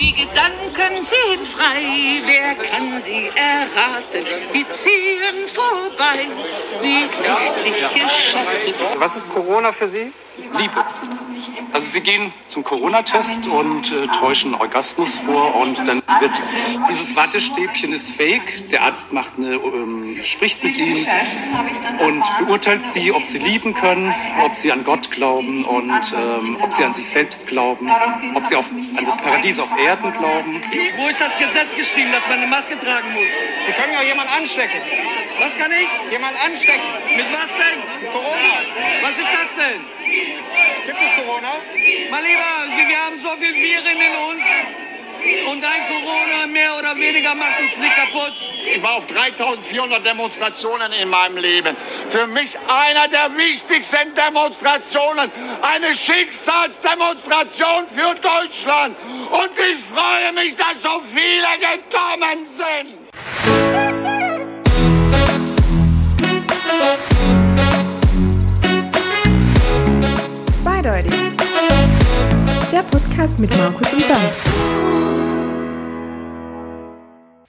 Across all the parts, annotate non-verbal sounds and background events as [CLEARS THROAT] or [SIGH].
Die Gedanken sind frei, wer kann sie erraten? Die ziehen vorbei wie nächtliche Schatten. Was ist Corona für Sie? Liebe. Also sie gehen zum Corona-Test und äh, täuschen Orgasmus vor und dann wird dieses Wattestäbchen ist fake. Der Arzt macht eine, ähm, spricht mit ihnen und beurteilt sie, ob sie lieben können, ob sie an Gott glauben und ähm, ob sie an sich selbst glauben, ob sie auf, an das Paradies auf Erden glauben. Wo ist das Gesetz geschrieben, dass man eine Maske tragen muss? Sie können ja jemanden anstecken. Was kann ich? Jemand anstecken. Mit was denn? Corona. Was ist das denn? Gibt es Corona? Mein Lieber, wir haben so viel Viren in uns. Und ein Corona mehr oder weniger macht uns nicht kaputt. Ich war auf 3400 Demonstrationen in meinem Leben. Für mich einer der wichtigsten Demonstrationen. Eine Schicksalsdemonstration für Deutschland. Und ich freue mich, dass so viele gekommen sind. Der Podcast mit Markus und Bernd.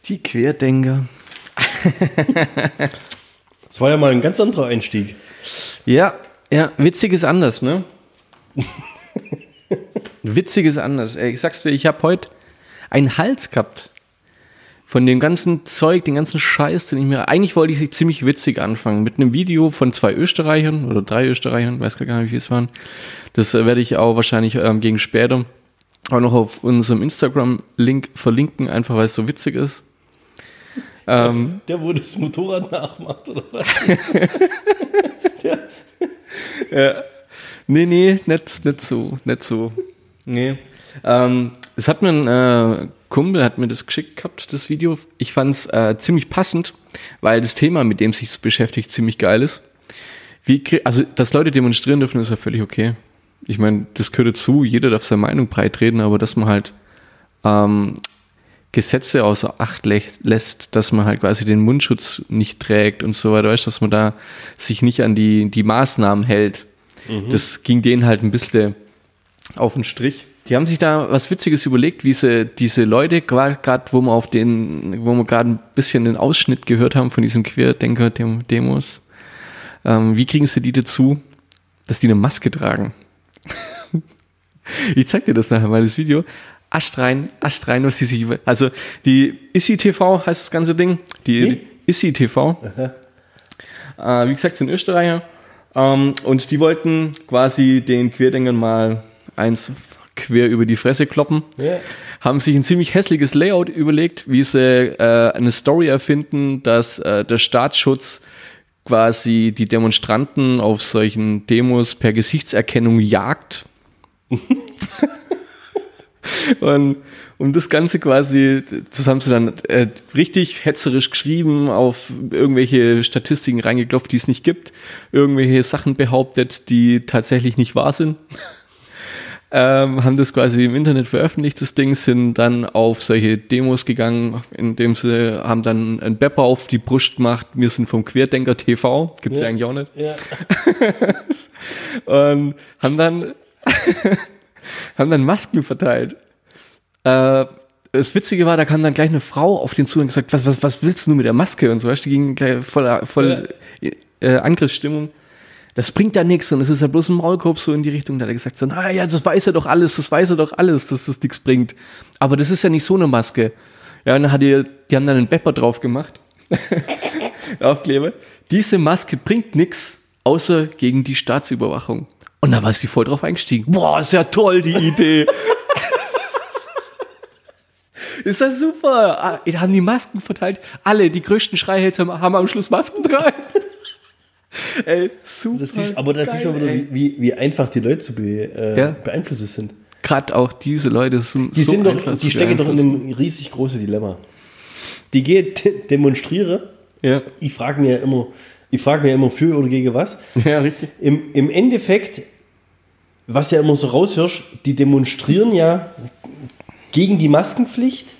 Die Querdenker. [LAUGHS] Das war ja mal ein ganz anderer Einstieg. Ja, ja, witzig ist anders, ne? [LAUGHS] witzig ist anders. Ich sag's dir, ich habe heute einen Hals gehabt. Von dem ganzen Zeug, den ganzen Scheiß, den ich mir. Eigentlich wollte ich ziemlich witzig anfangen. Mit einem Video von zwei Österreichern oder drei Österreichern, weiß gar nicht, wie es waren. Das äh, werde ich auch wahrscheinlich ähm, gegen später auch noch auf unserem Instagram-Link verlinken, einfach weil es so witzig ist. Ähm, Der, wo das Motorrad nachmacht, oder was? [LAUGHS] Nee, nee, nicht, nicht so, nicht so. Nee. Ähm, es hat mir ein äh, Kumpel, hat mir das geschickt gehabt, das Video. Ich fand es äh, ziemlich passend, weil das Thema, mit dem sich es beschäftigt, ziemlich geil ist. Wie, also, dass Leute demonstrieren dürfen, ist ja völlig okay. Ich meine, das gehört dazu, jeder darf seine Meinung breitreden, aber dass man halt ähm, Gesetze außer Acht lä- lässt, dass man halt quasi den Mundschutz nicht trägt und so weiter, weißt, dass man da sich nicht an die, die Maßnahmen hält. Das ging denen halt ein bisschen auf den Strich. Die haben sich da was Witziges überlegt, wie sie diese Leute, gerade wo wir auf den, wo wir gerade ein bisschen den Ausschnitt gehört haben von diesen Querdenker-Demos, ähm, wie kriegen sie die dazu, dass die eine Maske tragen? [LAUGHS] ich zeig dir das nachher mal, das Video. Ascht rein, ascht rein, was die sich, also die ISI TV heißt das ganze Ding, die, die ISI TV. Äh, wie gesagt, sind Österreicher. Ähm, und die wollten quasi den Querdenkern mal eins quer über die Fresse kloppen. Ja. Haben sich ein ziemlich hässliches Layout überlegt, wie sie äh, eine Story erfinden, dass äh, der Staatsschutz quasi die Demonstranten auf solchen Demos per Gesichtserkennung jagt. [LAUGHS] Und um das Ganze quasi, das haben sie dann äh, richtig hetzerisch geschrieben, auf irgendwelche Statistiken reingeklopft, die es nicht gibt, irgendwelche Sachen behauptet, die tatsächlich nicht wahr sind. Ähm, haben das quasi im Internet veröffentlicht, das Ding, sind dann auf solche Demos gegangen, indem sie haben dann ein Bepper auf die Brust gemacht, wir sind vom Querdenker TV, gibt's ja, Ja. eigentlich auch nicht. Ja. [LAUGHS] Und haben dann, [LAUGHS] haben dann Masken verteilt. Äh, das Witzige war, da kam dann gleich eine Frau auf den zu und gesagt, was, was, was willst du mit der Maske und so, weißt du, die ging gleich voll, voll äh, Angriffsstimmung. Das bringt ja nichts und es ist ja bloß ein Maulkorb so in die Richtung. Da hat er gesagt, so, na ja, das weiß er doch alles, das weiß er doch alles, dass das nichts bringt. Aber das ist ja nicht so eine Maske. Ja, und dann hat die, die haben dann einen Bepper drauf gemacht. [LAUGHS] Aufkleber. Diese Maske bringt nichts, außer gegen die Staatsüberwachung. Und da war sie voll drauf eingestiegen. Boah, ist ja toll, die Idee. [LAUGHS] ist das super. Ah, Die haben die Masken verteilt. Alle, die größten Schreihälter haben am Schluss Masken tragen. [LAUGHS] Ey, super. Das sieht, aber das sieht schon geil, wieder, wie, wie, wie einfach die Leute zu be, äh, Ja. beeinflussen sind. Gerade auch diese Leute sind Die, so sind doch, einfach zu die stecken doch in einem riesig großen Dilemma. Die geht, demonstriere. Ja, Ich frage mir immer, ich frage mir immer für oder gegen was. [LAUGHS] ja, richtig. Im, Im Endeffekt, was ja immer so raushörst, die demonstrieren ja gegen die Maskenpflicht,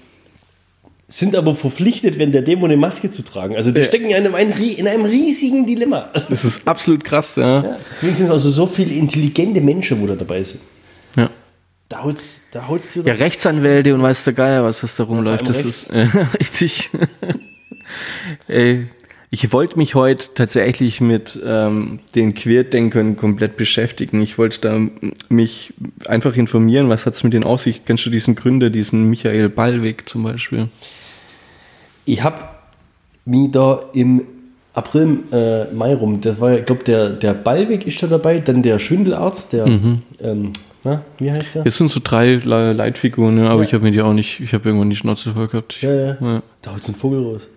sind aber verpflichtet, wenn der Demo eine Maske zu tragen. Also die Ja. stecken in einem, in einem riesigen Dilemma. Das ist absolut krass, ja. Deswegen sind es also so viele intelligente Menschen, wo da dabei sind. ja. Da haut's, da haut's dir Ja, Rechtsanwälte und weiß der Geier, was das da rumläuft. das ist äh, [LAUGHS] richtig. Ey, ich wollte mich heute tatsächlich mit ähm, den Querdenkern komplett beschäftigen. Ich wollte da mich einfach informieren, was hat's mit denen aus sich? Kennst du diesen Gründer, diesen Michael Ballweg zum Beispiel? Ich habe mich da im April, äh, Mai rum, das war ich glaube, der, der Ballweg ist da dabei, dann der Schwindelarzt, der, Mhm. ähm, na, wie heißt der? Es sind so drei Le- Leitfiguren, ja, aber Ja. ich habe mir die auch nicht, ich habe irgendwann die Schnauze voll gehabt. Ich, Ja, ja. Ja. Da haut ein Vogel raus.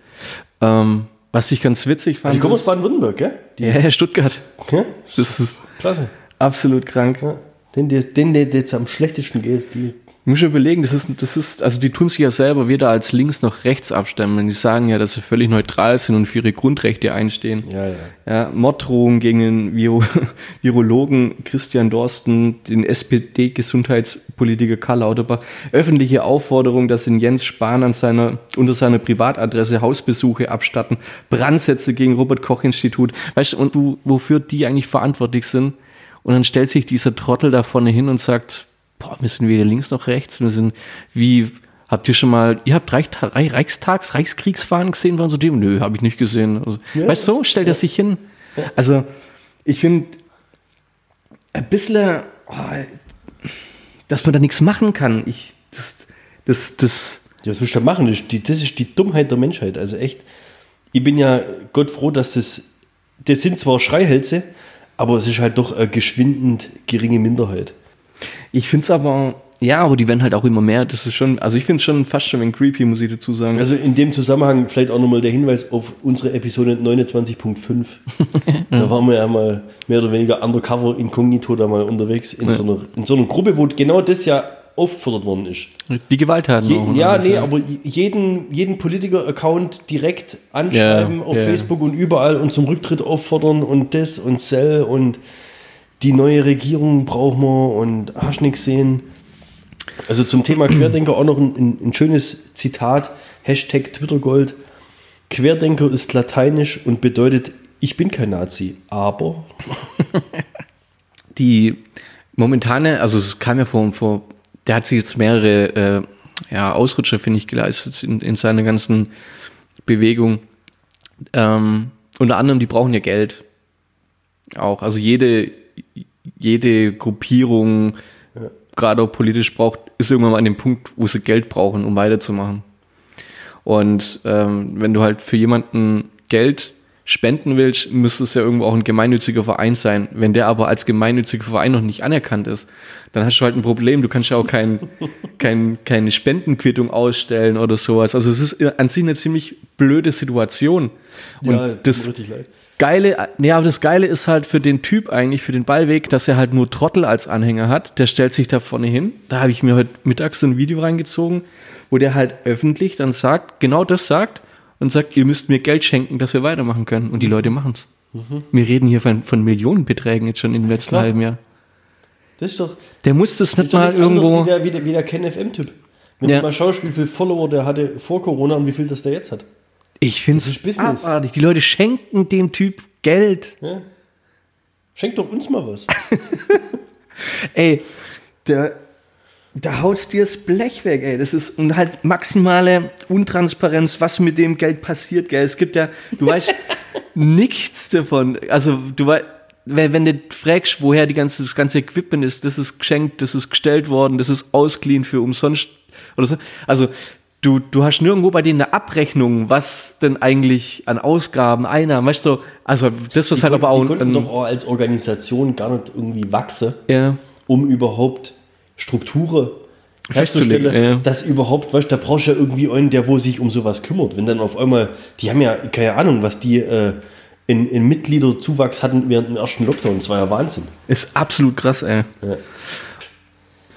Ähm, was ich ganz witzig fand. Die kommen aus Baden-Württemberg, gell? ja, Stuttgart. Ja? Das ist Klasse. absolut krank. Ja. Den, der, den, der jetzt am schlechtesten geht, die. Ich muss schon überlegen, das ist, das ist, also die tun sich ja selber weder als links noch rechts abstimmen. Die sagen ja, dass sie völlig neutral sind und für ihre Grundrechte einstehen. Ja, ja. Ja, Morddrohungen gegen den Viro [LAUGHS] Virologen Christian Dorsten, den SPD-Gesundheitspolitiker Karl Lauterbach, öffentliche Aufforderung, dass in Jens Spahn an seiner, unter seiner Privatadresse Hausbesuche abstatten, Brandsätze gegen Robert-Koch-Institut. Weißt du, und du, wofür die eigentlich verantwortlich sind? Und dann stellt sich dieser Trottel da vorne hin und sagt, boah, wir sind weder links noch rechts, wir sind wie, habt ihr schon mal, ihr habt Reich, Reich, Reichstags, Reichskriegsfahnen gesehen, waren so dem? Nö, habe ich nicht gesehen. Also, weißt du, so stellt er sich hin. Also, ich finde, ein bisschen, oh, dass man da nichts machen kann. Ich, das, das, das, Ja, was willst du da machen? Das ist, die, das ist die Dummheit der Menschheit. Also echt, ich bin ja Gott froh, dass das, das sind zwar Schreihälse, aber es ist halt doch eine geschwindend geringe Minderheit. Ich finde es aber, ja, aber die werden halt auch immer mehr. Das ist schon, also ich finde es schon fast schon ein creepy, muss ich dazu sagen. Also in dem Zusammenhang vielleicht auch nochmal der Hinweis auf unsere Episode 29.5. [LAUGHS] da waren wir ja mal mehr oder weniger undercover inkognito da mal unterwegs in, so, einer, in so einer Gruppe, wo genau das ja aufgefordert worden ist. die Gewalttaten Je, ja, alles, nee, aber jeden, jeden Politiker-Account direkt anschreiben Ja, auf ja. Facebook und überall und zum Rücktritt auffordern und das und Cell und die neue Regierung brauchen wir und hast nichts sehen. Also zum Thema Querdenker auch noch ein, ein, schönes Zitat, Hashtag Twittergold. Querdenker ist lateinisch und bedeutet, ich bin kein Nazi, aber [LAUGHS] die momentane, also es kam ja vor, vor der hat sich jetzt mehrere äh, ja, Ausrutscher, finde ich, geleistet in, in seiner ganzen Bewegung. Ähm, unter anderem, die brauchen ja Geld. Auch. Also jede, jede Gruppierung, gerade auch politisch braucht, ist irgendwann mal an dem Punkt, wo sie Geld brauchen, um weiterzumachen. Und ähm, wenn du halt für jemanden Geld spenden willst, müsste es ja irgendwo auch ein gemeinnütziger Verein sein. Wenn der aber als gemeinnütziger Verein noch nicht anerkannt ist, dann hast du halt ein Problem. Du kannst ja auch kein, [LAUGHS] kein, keine Spendenquittung ausstellen oder sowas. Also es ist an sich eine ziemlich blöde Situation. Und ja, tut mir das richtig leid. Geile, nee, aber das Geile ist halt für den Typ eigentlich, für den Ballweg, dass er halt nur Trottel als Anhänger hat. Der stellt sich da vorne hin. Da habe ich mir heute mittags so ein Video reingezogen, wo der halt öffentlich dann sagt, genau das sagt und sagt, ihr müsst mir Geld schenken, dass wir weitermachen können. Und die Leute machen's. Wir reden hier von, von Millionenbeträgen jetzt schon im letzten Klar. halben Jahr. Das ist doch, Der muss das nicht mal irgendwo. wie der, wie der, wie der Ken FM-Typ. Wenn Ja. du mal schaust, wie viele Follower der hatte vor Corona und wie viel das der jetzt hat. Ich finde es abartig. Die Leute schenken dem Typ Geld. Ja? Schenk doch uns mal was. [LAUGHS] Ey, der, da haut's dir das Blech weg, ey. Das ist und halt maximale Untransparenz, was mit dem Geld passiert, gell. Es gibt ja, du [LAUGHS] weißt nichts davon. Also, du weißt, wenn, wenn du fragst, woher die ganze, das ganze Equipment ist, das ist geschenkt, das ist gestellt worden, das ist ausgeliehen für umsonst oder so. Also, du, du hast nirgendwo bei denen eine Abrechnung, was denn eigentlich an Ausgaben, Einnahmen, weißt du, also, das ist halt aber auch die konnten ein, doch auch als Organisation gar nicht irgendwie wachsen, ja, um überhaupt Strukturen Festzulegen, herzustellen, ja. dass überhaupt, weißt du, da brauchst du ja irgendwie einen, der wo sich um sowas kümmert. Wenn dann auf einmal, die haben ja keine Ahnung, was die äh, in, in Mitgliederzuwachs hatten während dem ersten Lockdown. Das war ja Wahnsinn. ist absolut krass, ey.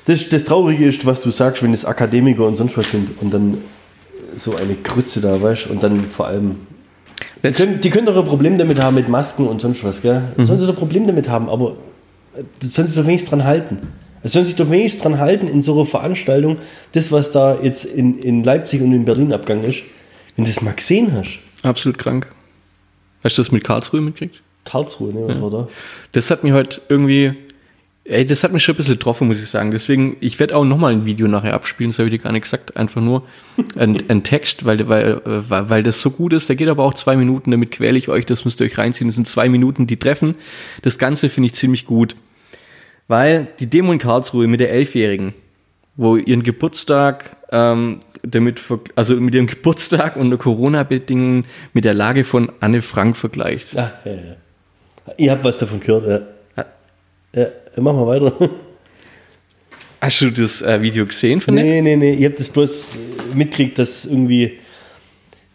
Das, das Traurige ist, was du sagst, wenn es Akademiker und sonst was sind und dann so eine Krütze da, weißt du, und dann vor allem. Die können, die können doch ein Problem damit haben mit Masken und sonst was, gell? Sollen sie doch ein Problem damit haben, aber äh, das sollen sie doch wenigstens dran halten. Es sollen sich doch wenigstens dran halten in so einer Veranstaltung, das, was da jetzt in, in Leipzig und in Berlin abgegangen ist, wenn du das mal gesehen hast. Absolut krank. Hast du das mit Karlsruhe mitgekriegt? Karlsruhe, ne, was war da? Das hat mich heute irgendwie, Ey, das hat mich schon ein bisschen getroffen, muss ich sagen. Deswegen, ich werde auch nochmal ein Video nachher abspielen, das habe ich dir gar nicht gesagt. Einfach nur ein, ein Text, weil, weil, weil, weil das so gut ist. Der geht aber auch zwei Minuten, damit quäle ich euch, das müsst ihr euch reinziehen. Das sind zwei Minuten, die treffen. Das Ganze finde ich ziemlich gut. Weil die Demo in Karlsruhe mit der Elfjährigen, wo ihren Geburtstag ähm, damit, also mit ihrem Geburtstag unter Corona-Bedingungen mit der Lage von Anne Frank vergleicht. Ah, ja, ja. Ihr habt was davon gehört, ja. Ja, machen wir weiter. Hast du das äh, Video gesehen von der? Nee, nee, nee, ihr habt das bloß äh, mitgekriegt, dass irgendwie.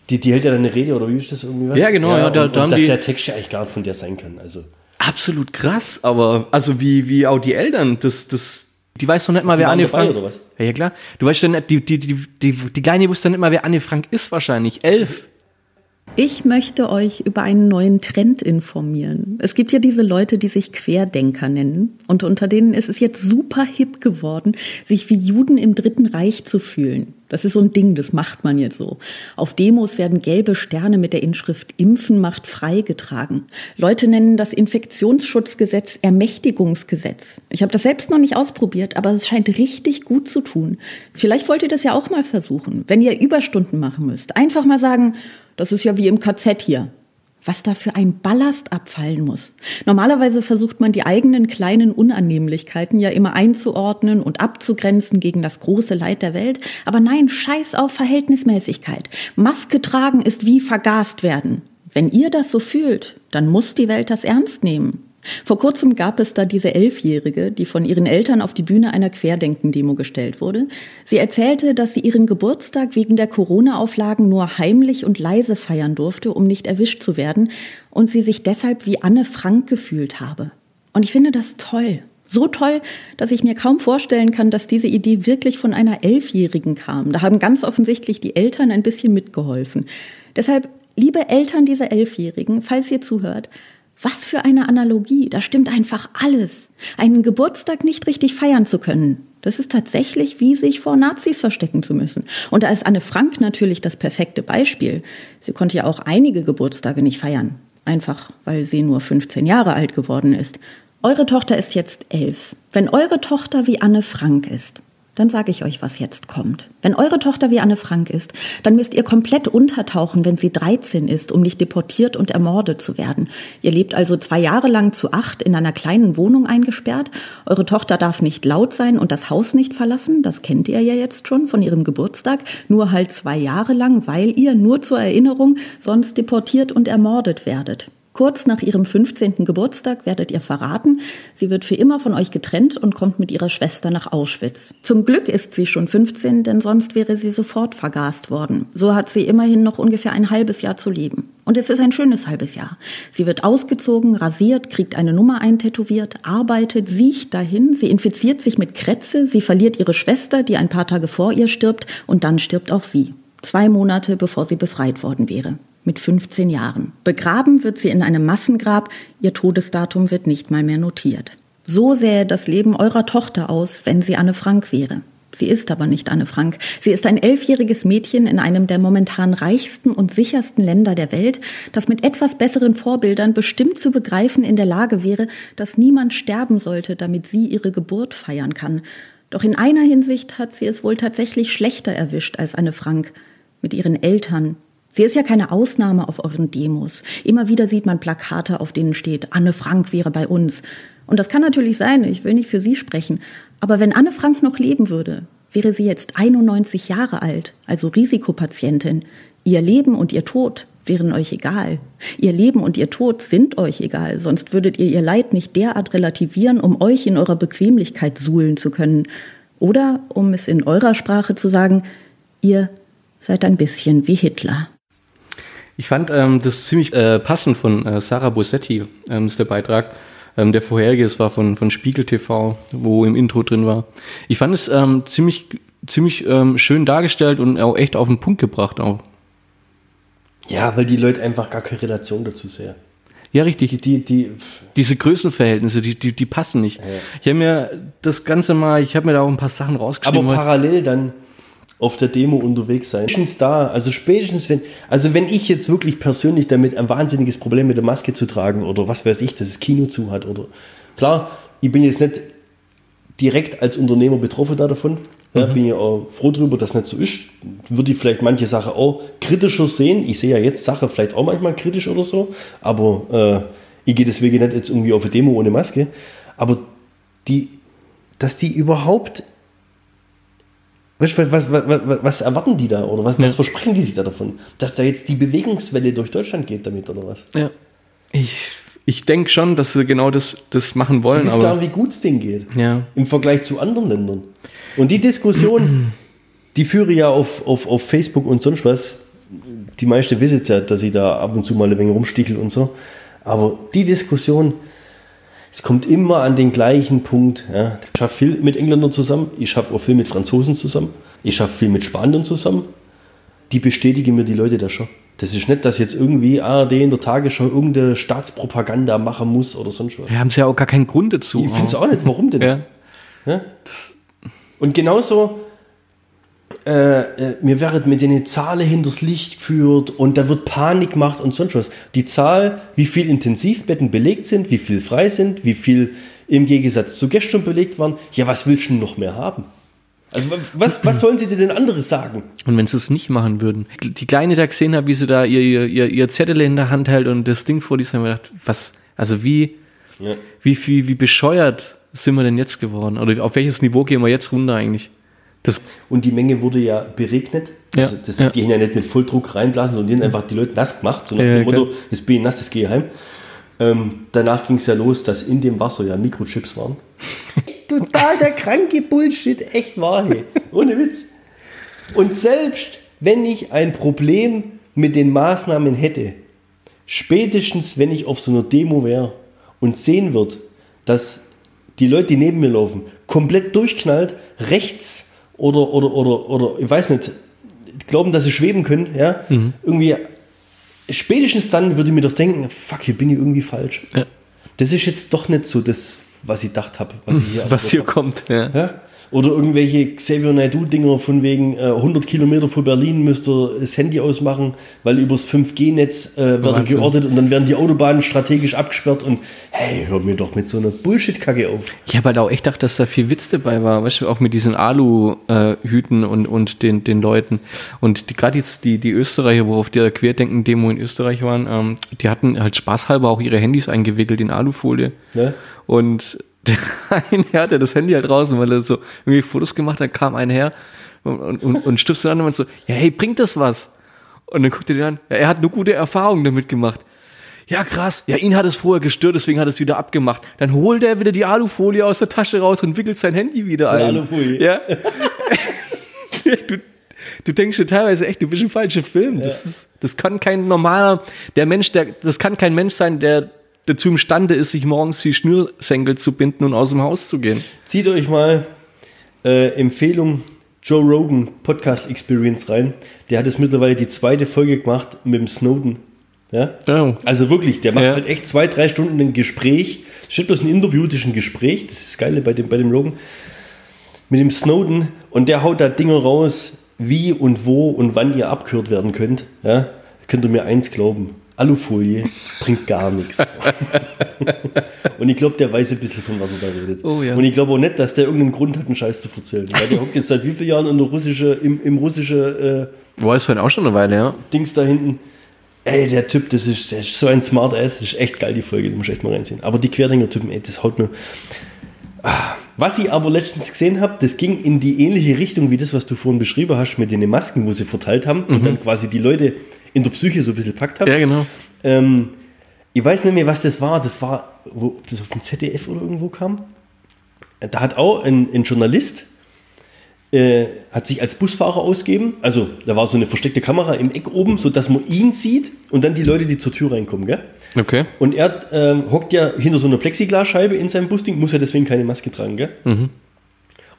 Die, die hält ja dann eine Rede oder wie ist das irgendwie was? Ja, genau, ja, da- und, da und dass der Text ja eigentlich gar nicht von der sein kann. Also, Absolut krass, aber also wie, wie auch die Eltern, das, das, die weiß doch nicht mal, Die wer Anne Frank oder was? Ja, ja klar. Du weißt ja nicht, die, die, die, die, die Kleine wusste nicht mal, wer Anne Frank ist wahrscheinlich. Elf. Ich möchte euch über einen neuen Trend informieren. Es gibt ja diese Leute, die sich Querdenker nennen. Und unter denen ist es jetzt super hip geworden, sich wie Juden im Dritten Reich zu fühlen. Das ist so ein Ding, das macht man jetzt so. Auf Demos werden gelbe Sterne mit der Inschrift Impfen macht frei getragen. Leute nennen das Infektionsschutzgesetz Ermächtigungsgesetz. Ich habe das selbst noch nicht ausprobiert, aber es scheint richtig gut zu tun. Vielleicht wollt ihr das ja auch mal versuchen. Wenn ihr Überstunden machen müsst, einfach mal sagen, das ist ja wie im KZ hier. Was da für ein Ballast abfallen muss. Normalerweise versucht man die eigenen kleinen Unannehmlichkeiten ja immer einzuordnen und abzugrenzen gegen das große Leid der Welt. Aber nein, scheiß auf Verhältnismäßigkeit. Maske tragen ist wie vergast werden. Wenn ihr das so fühlt, dann muss die Welt das ernst nehmen. Vor kurzem gab es da diese Elfjährige, die von ihren Eltern auf die Bühne einer Querdenken-Demo gestellt wurde. Sie erzählte, dass sie ihren Geburtstag wegen der Corona-Auflagen nur heimlich und leise feiern durfte, um nicht erwischt zu werden, und sie sich deshalb wie Anne Frank gefühlt habe. Und ich finde das toll. So toll, dass ich mir kaum vorstellen kann, dass diese Idee wirklich von einer Elfjährigen kam. Da haben ganz offensichtlich die Eltern ein bisschen mitgeholfen. Deshalb, liebe Eltern dieser Elfjährigen, falls ihr zuhört, was für eine Analogie, da stimmt einfach alles. Einen Geburtstag nicht richtig feiern zu können, das ist tatsächlich wie sich vor Nazis verstecken zu müssen. Und da ist Anne Frank natürlich das perfekte Beispiel. Sie konnte ja auch einige Geburtstage nicht feiern, einfach weil sie nur 15 Jahre alt geworden ist. Eure Tochter ist jetzt elf. Wenn eure Tochter wie Anne Frank ist, dann sage ich euch, was jetzt kommt. Wenn eure Tochter wie Anne Frank ist, dann müsst ihr komplett untertauchen, wenn sie 13 ist, um nicht deportiert und ermordet zu werden. Ihr lebt also zwei Jahre lang zu acht in einer kleinen Wohnung eingesperrt. Eure Tochter darf nicht laut sein und das Haus nicht verlassen. Das kennt ihr ja jetzt schon von ihrem Geburtstag. Nur halt zwei Jahre lang, weil ihr nur zur Erinnerung sonst deportiert und ermordet werdet. Kurz nach ihrem 15. Geburtstag werdet ihr verraten, sie wird für immer von euch getrennt und kommt mit ihrer Schwester nach Auschwitz. Zum Glück ist sie schon 15, denn sonst wäre sie sofort vergast worden. So hat sie immerhin noch ungefähr ein halbes Jahr zu leben. Und es ist ein schönes halbes Jahr. Sie wird ausgezogen, rasiert, kriegt eine Nummer eintätowiert, arbeitet, siecht dahin, sie infiziert sich mit Krätze, sie verliert ihre Schwester, die ein paar Tage vor ihr stirbt, und dann stirbt auch sie. Zwei Monate bevor sie befreit worden wäre mit 15 Jahren. Begraben wird sie in einem Massengrab, ihr Todesdatum wird nicht mal mehr notiert. So sähe das Leben eurer Tochter aus, wenn sie Anne Frank wäre. Sie ist aber nicht Anne Frank. Sie ist ein elfjähriges Mädchen in einem der momentan reichsten und sichersten Länder der Welt, das mit etwas besseren Vorbildern bestimmt zu begreifen in der Lage wäre, dass niemand sterben sollte, damit sie ihre Geburt feiern kann. Doch in einer Hinsicht hat sie es wohl tatsächlich schlechter erwischt als Anne Frank. Mit ihren Eltern, Sie ist ja keine Ausnahme auf euren Demos. Immer wieder sieht man Plakate, auf denen steht, Anne Frank wäre bei uns. Und das kann natürlich sein, ich will nicht für sie sprechen. Aber wenn Anne Frank noch leben würde, wäre sie jetzt 91 Jahre alt, also Risikopatientin. Ihr Leben und ihr Tod wären euch egal. Ihr Leben und ihr Tod sind euch egal, sonst würdet ihr ihr Leid nicht derart relativieren, um euch in eurer Bequemlichkeit suhlen zu können. Oder, um es in eurer Sprache zu sagen, ihr seid ein bisschen wie Hitler. Ich fand ähm, das ziemlich äh, passend von äh, Sarah Bossetti, ähm, ist der Beitrag. Ähm, der vorherige, es war von, von Spiegel TV, wo im Intro drin war. Ich fand es ähm, ziemlich, ziemlich ähm, schön dargestellt und auch echt auf den Punkt gebracht auch. Ja, weil die Leute einfach gar keine Relation dazu sehen. Ja, richtig. Die, die, die, Diese Größenverhältnisse, die, die, die passen nicht. Ich habe mir das Ganze mal, ich habe mir da auch ein paar Sachen aber rausgeschrieben. heute. parallel dann auf der Demo unterwegs sein. Spätestens da, also spätestens wenn, also wenn ich jetzt wirklich persönlich damit ein wahnsinniges Problem mit der Maske zu tragen oder was weiß ich, dass das Kino zu hat oder klar, ich bin jetzt nicht direkt als Unternehmer betroffen da davon. Ja, Bin ja auch froh drüber, dass nicht so ist. Würde ich vielleicht manche Sachen auch kritischer sehen. Ich sehe ja jetzt Sachen vielleicht auch manchmal kritisch oder so, aber äh, ich gehe deswegen nicht jetzt irgendwie auf eine Demo ohne Maske. Aber die, dass die überhaupt was, was, was, was erwarten die da oder was, was versprechen die sich da davon? Dass da jetzt die Bewegungswelle durch Deutschland geht damit oder was? Ja. Ich, ich denke schon, dass sie genau das, das machen wollen. Ich weiß gar nicht, wie gut es denen geht. Ja. Im Vergleich zu anderen Ländern. Und die Diskussion, [CLEARS THROAT] die führe ich ja auf, auf, auf Facebook und sonst was. Die meiste wissen es ja, dass ich da ab und zu mal ein wenig rumstichel und so. Aber die Diskussion, es kommt immer an den gleichen Punkt. Ja. Ich schaffe viel mit Engländern zusammen, ich schaffe auch viel mit Franzosen zusammen, ich schaffe viel mit Spaniern zusammen. Die bestätigen mir die Leute da schon. Das ist nicht, dass jetzt irgendwie ARD in der Tagesschau irgendeine Staatspropaganda machen muss oder sonst was. Wir haben es ja auch gar keinen Grund dazu. Ich finde es auch nicht. Warum denn? Ja. Ja? Und genauso, äh, äh, mir werden mit den Zahlen hinters Licht geführt und da wird Panik gemacht und sonst was. Die Zahl, wie viel Intensivbetten belegt sind, wie viel frei sind, wie viel im Gegensatz zu gestern belegt waren, ja, was willst du denn noch mehr haben? Also was, was sollen sie dir denn anderes sagen? Und wenn sie es nicht machen würden. Die Kleine da gesehen hat, wie sie da ihr, ihr, ihr, ihr Zettel in der Hand hält und das Ding vor die, haben wir gedacht, was, also wie, Ja. wie, wie, wie bescheuert sind wir denn jetzt geworden? Oder auf welches Niveau gehen wir jetzt runter eigentlich? Das, Und die Menge wurde ja beregnet. Ja, Also das, ja. Die haben ja nicht mit Volldruck reinblasen, sondern die haben einfach die Leute nass gemacht. So nach Ja, dem klar. Motto, jetzt bin ich nass, jetzt gehe ich heim. Ähm, danach ging es ja los, dass in dem Wasser ja Mikrochips waren. [LAUGHS] Total der kranke Bullshit, echt wahr, hey. Ohne Witz. Und selbst wenn ich ein Problem mit den Maßnahmen hätte, spätestens wenn ich auf so einer Demo wäre und sehen wird, dass die Leute, die neben mir laufen, komplett durchknallt, rechts oder, oder, oder, oder ich weiß nicht, glauben, dass sie schweben können, ja, irgendwie, spätestens dann würde ich mir doch denken, fuck, hier bin ich irgendwie falsch. Ja. Das ist jetzt doch nicht so das, was ich gedacht habe, was ich hier [LAUGHS] was hier kommt, ja. ja? Oder irgendwelche Xavier Naidoo-Dinger von wegen äh, 100 Kilometer vor Berlin müsst ihr das Handy ausmachen, weil übers 5G-Netz äh, wird Wahnsinn. geortet und dann werden die Autobahnen strategisch abgesperrt und hey, hör mir doch mit so einer Bullshit-Kacke auf. Ich habe halt auch echt gedacht, dass da viel Witz dabei war, weißt du, auch mit diesen Alu-Hüten und, und den, den Leuten. Und die, gerade jetzt die, die Österreicher, wo auf der Querdenken-Demo in Österreich waren, ähm, die hatten halt spaßhalber auch ihre Handys eingewickelt in Alufolie. Ne? Und der eine hatte das Handy halt draußen, weil er so irgendwie Fotos gemacht hat, kam einer her und, und, und stiftet an und meinte so, ja, hey, bringt das was? Und dann guckt er den an, ja, er hat nur gute Erfahrungen damit gemacht. Ja, krass. Ja, ihn hat es vorher gestört, deswegen hat er es wieder abgemacht. Dann holt er wieder die Alufolie aus der Tasche raus und wickelt sein Handy wieder ein. Alufolie. Ja. [LAUGHS] du, du denkst dir teilweise echt, du bist im falschen Film. Das, ist, das kann kein normaler, der Mensch, der, das kann kein Mensch sein, der dazu imstande ist, sich morgens die Schnürsenkel zu binden und aus dem Haus zu gehen. Zieht euch mal äh, Empfehlung Joe Rogan Podcast Experience rein. Der hat jetzt mittlerweile die zweite Folge gemacht mit dem Snowden. Ja? Oh. Also wirklich, der macht Ja. halt echt zwei, drei Stunden ein Gespräch. Steht bloß ein Interview, das ist ein Gespräch. Das ist das Geile bei dem, bei dem Rogan. Mit dem Snowden. Und der haut da Dinge raus, wie und wo und wann ihr abgehört werden könnt. Ja? Könnt ihr mir eins glauben. Alufolie bringt gar nichts. [LAUGHS] Und ich glaube, der weiß ein bisschen, von was er da redet. Oh ja. Und ich glaube auch nicht, dass der irgendeinen Grund hat, einen Scheiß zu erzählen. Weil der hockt jetzt seit wie vielen Jahren in der russische, im, im russische äh, War das vorhin auch schon eine Weile, ja? Dings da hinten. Ey, der Typ, das ist, der ist so ein Smart Ass, das ist echt geil, die Folge, die muss ich echt mal reinziehen. Aber die Querdenker-Typen, ey, das haut mir. Ah, Was ich aber letztens gesehen habe, das ging in die ähnliche Richtung wie das, was du vorhin beschrieben hast, mit den Masken, wo sie verteilt haben und dann quasi die Leute in der Psyche so ein bisschen packt haben. Ja, genau. Ähm, ich weiß nicht mehr, was das war. Das war, wo das auf dem ZDF oder irgendwo kam. Da hat auch ein, ein Journalist, äh, hat sich als Busfahrer ausgeben. Also da war so eine versteckte Kamera im Eck oben, sodass man ihn sieht und dann die Leute, die zur Tür reinkommen. Gell? Okay. Und er ähm, hockt ja hinter so einer Plexiglasscheibe in seinem Busding, muss ja deswegen keine Maske tragen. Gell?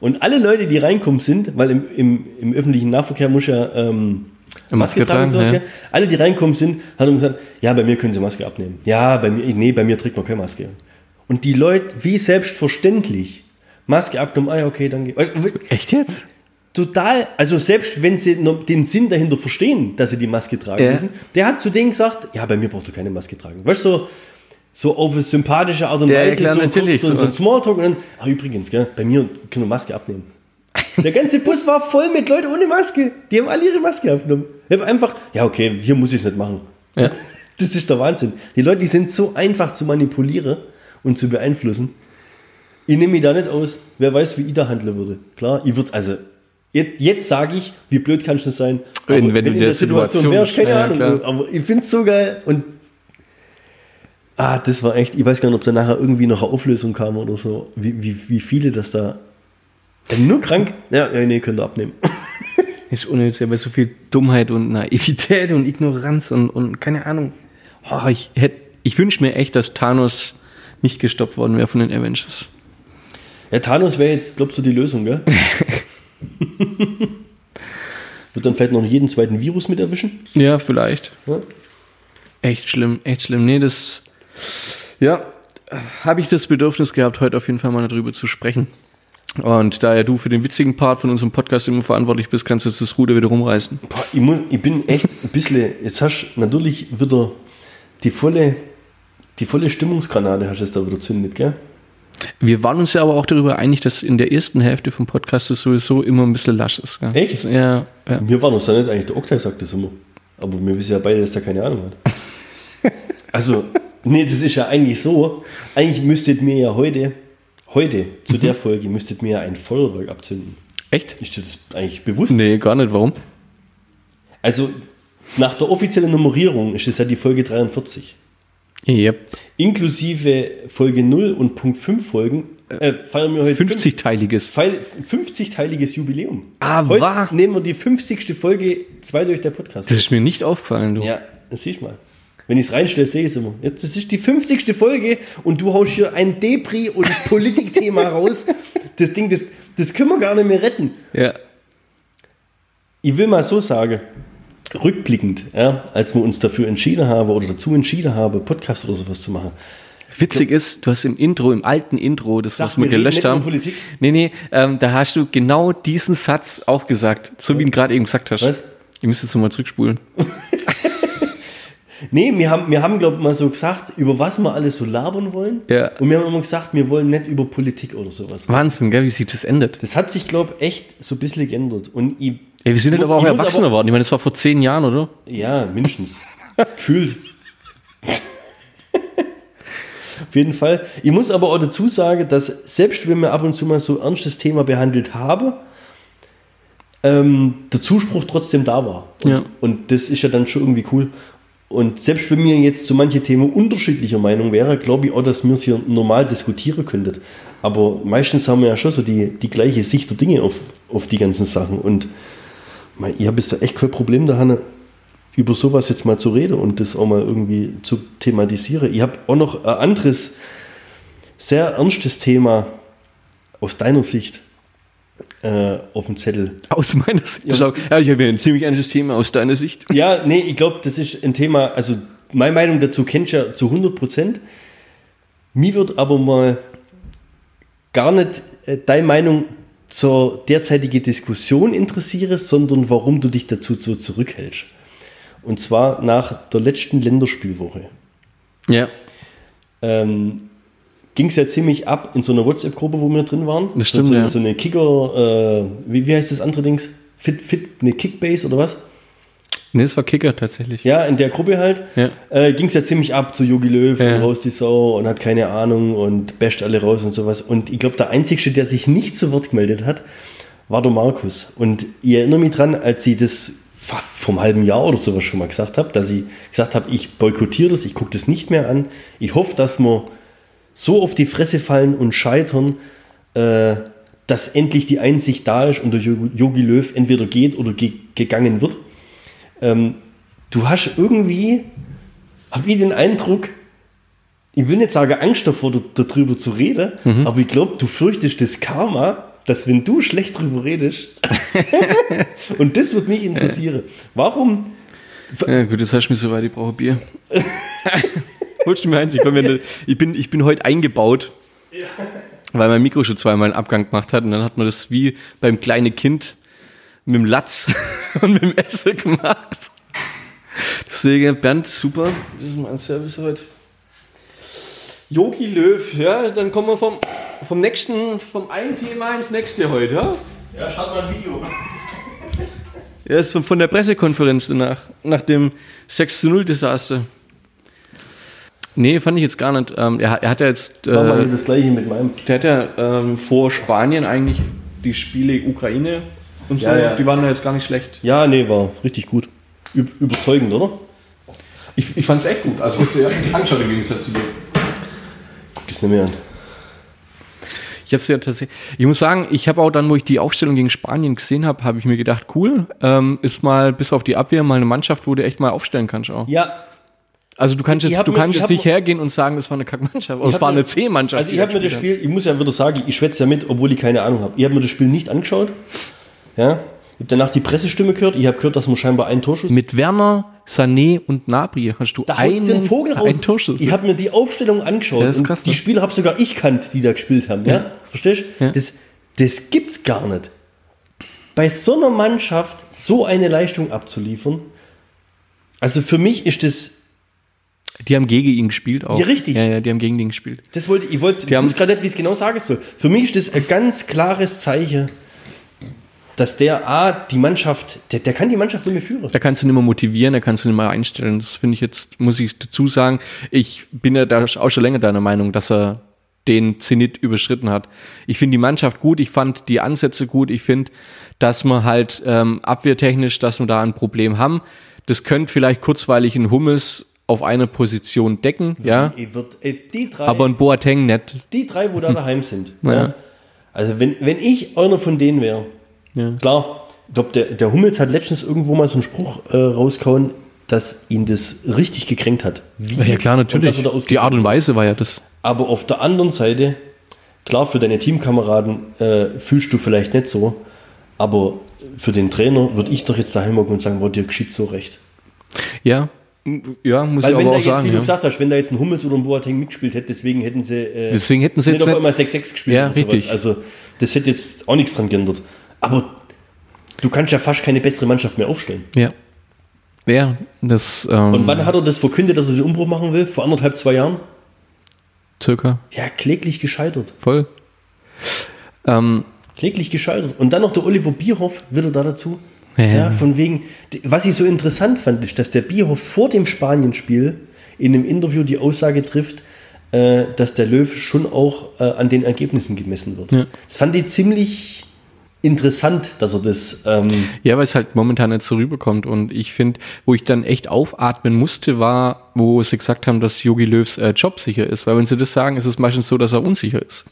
Und alle Leute, die reinkommen sind, weil im, im, im öffentlichen Nahverkehr muss ja ähm, Maske tragen, und sowas, ja. gell? Alle, die reinkommen sind, hat er gesagt, ja, bei mir können sie Maske abnehmen. Ja, bei mir, nee, bei mir trägt man keine Maske. Und die Leute, wie selbstverständlich, Maske abgenommen, ah ja, okay, dann geht. Echt jetzt? Total, also selbst wenn sie den Sinn dahinter verstehen, dass sie die Maske tragen Ja. müssen, der hat zu denen gesagt, ja, bei mir brauchst du keine Maske tragen. Weißt du, so, so auf eine sympathische Art und Ja, Weise, klar, so, natürlich, kurz, so. so ein Smalltalk und dann, ah, übrigens, gell, bei mir können wir Maske abnehmen. Der ganze Bus war voll mit Leuten ohne Maske. Die haben alle ihre Maske abgenommen. Ich habe einfach, ja, okay, hier muss ich es nicht machen. Ja. [LAUGHS] Das ist der Wahnsinn. Die Leute, die sind so einfach zu manipulieren und zu beeinflussen. Ich nehme mich da nicht aus. Wer weiß, wie ich da handeln würde. Klar, ich würde, also, jetzt, jetzt sage ich, wie blöd kannst du sein. Wenn- Aber wenn du in der der Situation Situation wärst, keine. Ja, Ahnung. klar. Aber ich finde es so geil. Und, ah, das war echt, ich weiß gar nicht, ob da nachher irgendwie noch eine Auflösung kam oder so. Wie, wie, wie viele das da, äh, nur krank, ja, ja, nee, könnt ihr abnehmen. [LAUGHS] Ist unnötig, aber so viel Dummheit und Naivität und Ignoranz und, und keine Ahnung. Oh, ich hätte, ich wünsche mir echt, dass Thanos nicht gestoppt worden wäre von den Avengers. Ja, Thanos wäre jetzt, glaubst du, die Lösung, gell? [LAUGHS] Wird dann vielleicht noch jeden zweiten Virus mit erwischen? Ja, vielleicht. Ja. Echt schlimm, echt schlimm. Nee, das, ja, habe ich das Bedürfnis gehabt, heute auf jeden Fall mal darüber zu sprechen. Und da ja du für den witzigen Part von unserem Podcast immer verantwortlich bist, kannst du jetzt das Ruder wieder rumreißen. Boah, ich, muss, ich bin echt ein bisschen, jetzt hast du natürlich wieder die volle, die volle Stimmungsgranate hast du jetzt da wieder zündet, gell? Wir waren uns ja aber auch darüber einig, dass in der ersten Hälfte vom Podcast es sowieso immer ein bisschen lasch ist. Ja. Echt? Ja, ja. Mir war noch so nicht, eigentlich der Oktay sagt das immer. Aber wir wissen ja beide, dass er keine Ahnung hat. [LAUGHS] Also, nee, das ist ja eigentlich so. Eigentlich müsstet mir ja heute, heute zu der Folge, müsstet mir ja ein Feuerwerk abzünden. Echt? Ist dir das eigentlich bewusst? Nee, gar nicht. Warum? Also, nach der offiziellen Nummerierung ist es ja die Folge 43. Yep. Inklusive Folge 0 und Punkt 5 Folgen äh, feiern wir heute 50-teiliges. 50-teiliges Jubiläum. Ah, heute wahr? nehmen wir die 50. Folge 2 durch der Podcast. Das ist mir nicht aufgefallen, du. Ja, das siehst du mal. Wenn ich es reinstelle, sehe ich es immer. Jetzt, das ist die 50. Folge und du haust hier ein Depri- und Politikthema [LAUGHS] raus. Das Ding, das, das können wir gar nicht mehr retten. Ja. Ich will mal so sagen, rückblickend, ja, als wir uns dafür entschieden haben oder dazu entschieden haben, Podcast oder sowas zu machen. Witzig ist, du hast im Intro, im alten Intro, das, was wir gelöscht haben. Politik? Nee, nee, ähm, da hast du genau diesen Satz auch gesagt, so wie du ihn gerade eben gesagt hast. Was? Ihr müsst jetzt nochmal zurückspulen. [LAUGHS] Nee, wir haben, wir haben glaube ich, mal so gesagt, über was wir alles so labern wollen. Ja. Und wir haben immer gesagt, wir wollen nicht über Politik oder sowas. Wahnsinn, gell, wie sich das ändert. Das hat sich, glaube ich, echt so ein bisschen geändert. Und ich, Ja, wir sind jetzt muss- aber auch Erwachsener geworden. Ich meine, das war vor zehn Jahren, oder? Ja, mindestens. Gefühlt. Auf jeden Fall. Ich muss aber auch dazu sagen, dass selbst wenn wir ab und zu mal so ein ernstes Thema behandelt haben, ähm, der Zuspruch trotzdem da war. Und, Ja. und das ist ja dann schon irgendwie cool. Und selbst wenn wir jetzt zu manchen Themen unterschiedlicher Meinung wären, glaube ich auch, dass wir es hier normal diskutieren könnten. Aber meistens haben wir ja schon so die, die gleiche Sicht der Dinge auf, auf die ganzen Sachen. Und ich habe jetzt da echt kein Problem daran, über sowas jetzt mal zu reden und das auch mal irgendwie zu thematisieren. Ich habe auch noch ein anderes, sehr ernstes Thema aus deiner Sicht äh, auf dem Zettel. Aus meiner Sicht. Ja, ja ich habe ja ein ziemlich ernstes Thema aus deiner Sicht. Ja, nee, ich glaube, das ist ein Thema, also meine Meinung dazu kennst du ja zu 100 Prozent. Mir wird aber mal gar nicht äh, deine Meinung zur derzeitigen Diskussion interessieren, sondern warum du dich dazu so zurückhältst. Und zwar nach der letzten Länderspielwoche. Ja, ähm, ging es ja ziemlich ab in so einer WhatsApp-Gruppe, wo wir drin waren. Das stimmt, so, ja. so eine Kicker, äh, wie, wie heißt das andere Dings? Fit, Fit, eine Kickbase oder was? Nee, es war Kicker tatsächlich. Ja, in der Gruppe halt. Ja. Äh, ging es ja ziemlich ab zu Jogi Löw Ja. und raus die Sau und hat keine Ahnung und basht alle raus und sowas. Und ich glaube, der Einzige, der sich nicht zu Wort gemeldet hat, war der Markus. Und ich erinnere mich dran, als sie das vom halben Jahr oder sowas schon mal gesagt habe, dass ich gesagt habe, ich boykottiere das, ich gucke das nicht mehr an. Ich hoffe, dass wir so auf die Fresse fallen und scheitern, äh, dass endlich die Einsicht da ist und der Yogi Löw entweder geht oder ge gegangen wird. Ähm, du hast irgendwie, habe ich den Eindruck, ich will nicht sagen Angst davor, da- darüber zu reden, aber ich glaube, du fürchtest das Karma, dass wenn du schlecht drüber redest, [LAUGHS] und das wird mich interessieren, warum Ja, gut, jetzt hast du mich so weit, ich brauche Bier. [LAUGHS] Holst du mir eins? Ich, du- ich, bin, ich bin heute eingebaut, weil mein Mikro schon zweimal einen Abgang gemacht hat und dann hat man das wie beim kleinen Kind mit dem Latz [LAUGHS] und mit dem Essen gemacht. Deswegen, Bernd, super. Das ist mein Service heute. Jogi Löw, ja, dann kommen wir vom, vom nächsten, vom einen Thema ins nächste heute, ja? Ja, start mal ein Video. [LAUGHS] Ja, ist von, der Pressekonferenz nach, nach dem 6 zu 0 Desaster. Nee, fand ich jetzt gar nicht. Ähm, er, hat- er hat ja jetzt, Machen wir äh, das gleiche mit meinem. der hat ja ähm, vor Spanien eigentlich die Spiele Ukraine und so, Ja, ja. die waren ja jetzt gar nicht schlecht. Ja, nee, war richtig gut. Üb überzeugend, oder? Ich, ich fand es echt gut. Also ich habe es ja angeschaut im Gegensatz zu dir. Guck das nicht mehr an. Ich habe ja tatsächlich. Ich muss sagen, ich habe auch dann, wo ich die Aufstellung gegen Spanien gesehen habe, habe ich mir gedacht, cool, ähm, ist mal bis auf die Abwehr mal eine Mannschaft, wo du echt mal aufstellen kannst auch. Ja, Also du kannst Ich jetzt, du mir- kannst jetzt nicht hergehen und sagen, das war eine Kackmannschaft. Es war eine C-Mannschaft. Also ich habe da mir das Spiel, ich muss ja wieder sagen, ich schwätze ja mit, obwohl ich keine Ahnung habe. Ich habe mir das Spiel nicht angeschaut. Ja. Ich habe danach die Pressestimme gehört. Ich habe gehört, dass man scheinbar einen Torschuss. Mit Werner, Sané und Nabri hast du Da einen, den Vogel raus. einen Torschuss. Ich habe mir die Aufstellung angeschaut. Ja, das ist und krass, die ne? Spieler habe sogar ich kannt, die da gespielt haben. Ja? Verstehst du? Ja. Das, das gibt's gar nicht. Bei so einer Mannschaft so eine Leistung abzuliefern, also für mich ist das, die haben gegen ihn gespielt auch. Ja, richtig. Ja, ja, die haben gegen ihn gespielt. das wollte ich wollte, ich haben- wusste gerade nicht, wie ich es genau sagen soll. Für mich ist das ein ganz klares Zeichen, dass der A, die Mannschaft, der, der kann die Mannschaft nicht mehr führen. Da kannst du nicht mehr motivieren, da kannst du nicht mehr einstellen. Das finde ich jetzt, muss ich dazu sagen. Ich bin ja da auch schon länger deiner Meinung, dass er den Zenit überschritten hat. Ich finde die Mannschaft gut, ich fand die Ansätze gut, ich finde, dass wir halt ähm, abwehrtechnisch, dass wir da ein Problem haben. Das könnte vielleicht kurzweilig ein Hummels auf einer Position decken, ja, Die, wird, äh, die drei, aber ein Boateng nicht. die drei, wo da daheim sind. [LAUGHS] Ja. Ja. Also wenn, wenn ich einer von denen wäre, Ja. klar, ich glaube, der, der Hummels hat letztens irgendwo mal so einen Spruch äh, rausgehauen, dass ihn das richtig gekränkt hat. Wie, Ja klar, natürlich. Die Art und Weise war ja das. Aber auf der anderen Seite, klar, für deine Teamkameraden äh, fühlst du vielleicht nicht so, aber für den Trainer würde ich doch jetzt daheim hocken und sagen, wo dir geschieht so recht. Ja, ja, muss Weil ich wenn aber auch jetzt, sagen. wie du Ja. gesagt hast, wenn da jetzt ein Hummels oder ein Boateng mitgespielt hätte, deswegen hätten sie, äh, Deswegen hätten sie nicht jetzt auf einmal 6-6 gespielt. Ja, oder sowas. richtig. Also das hätte jetzt auch nichts dran geändert. Aber du kannst ja fast keine bessere Mannschaft mehr aufstellen. ja. Ja, das, ähm, Und wann hat er das verkündet, dass er den Umbruch machen will? Vor anderthalb, zwei Jahren? circa, Ja, kläglich gescheitert. voll. Ähm, Kläglich gescheitert. Und dann noch der Oliver Bierhoff wieder da dazu. Ja. Ja, von wegen, was ich so interessant fand, ist, dass der Bierhoff vor dem Spanien-Spiel in einem Interview die Aussage trifft, äh, dass der Löw schon auch äh, an den Ergebnissen gemessen wird. Ja. Das fand ich ziemlich interessant, dass er das. Ähm, Ja, weil es halt momentan nicht so rüberkommt. Und ich finde, wo ich dann echt aufatmen musste, war, wo sie gesagt haben, dass Yogi Löws äh, Job sicher ist. Weil wenn sie das sagen, ist es meistens so, dass er unsicher ist.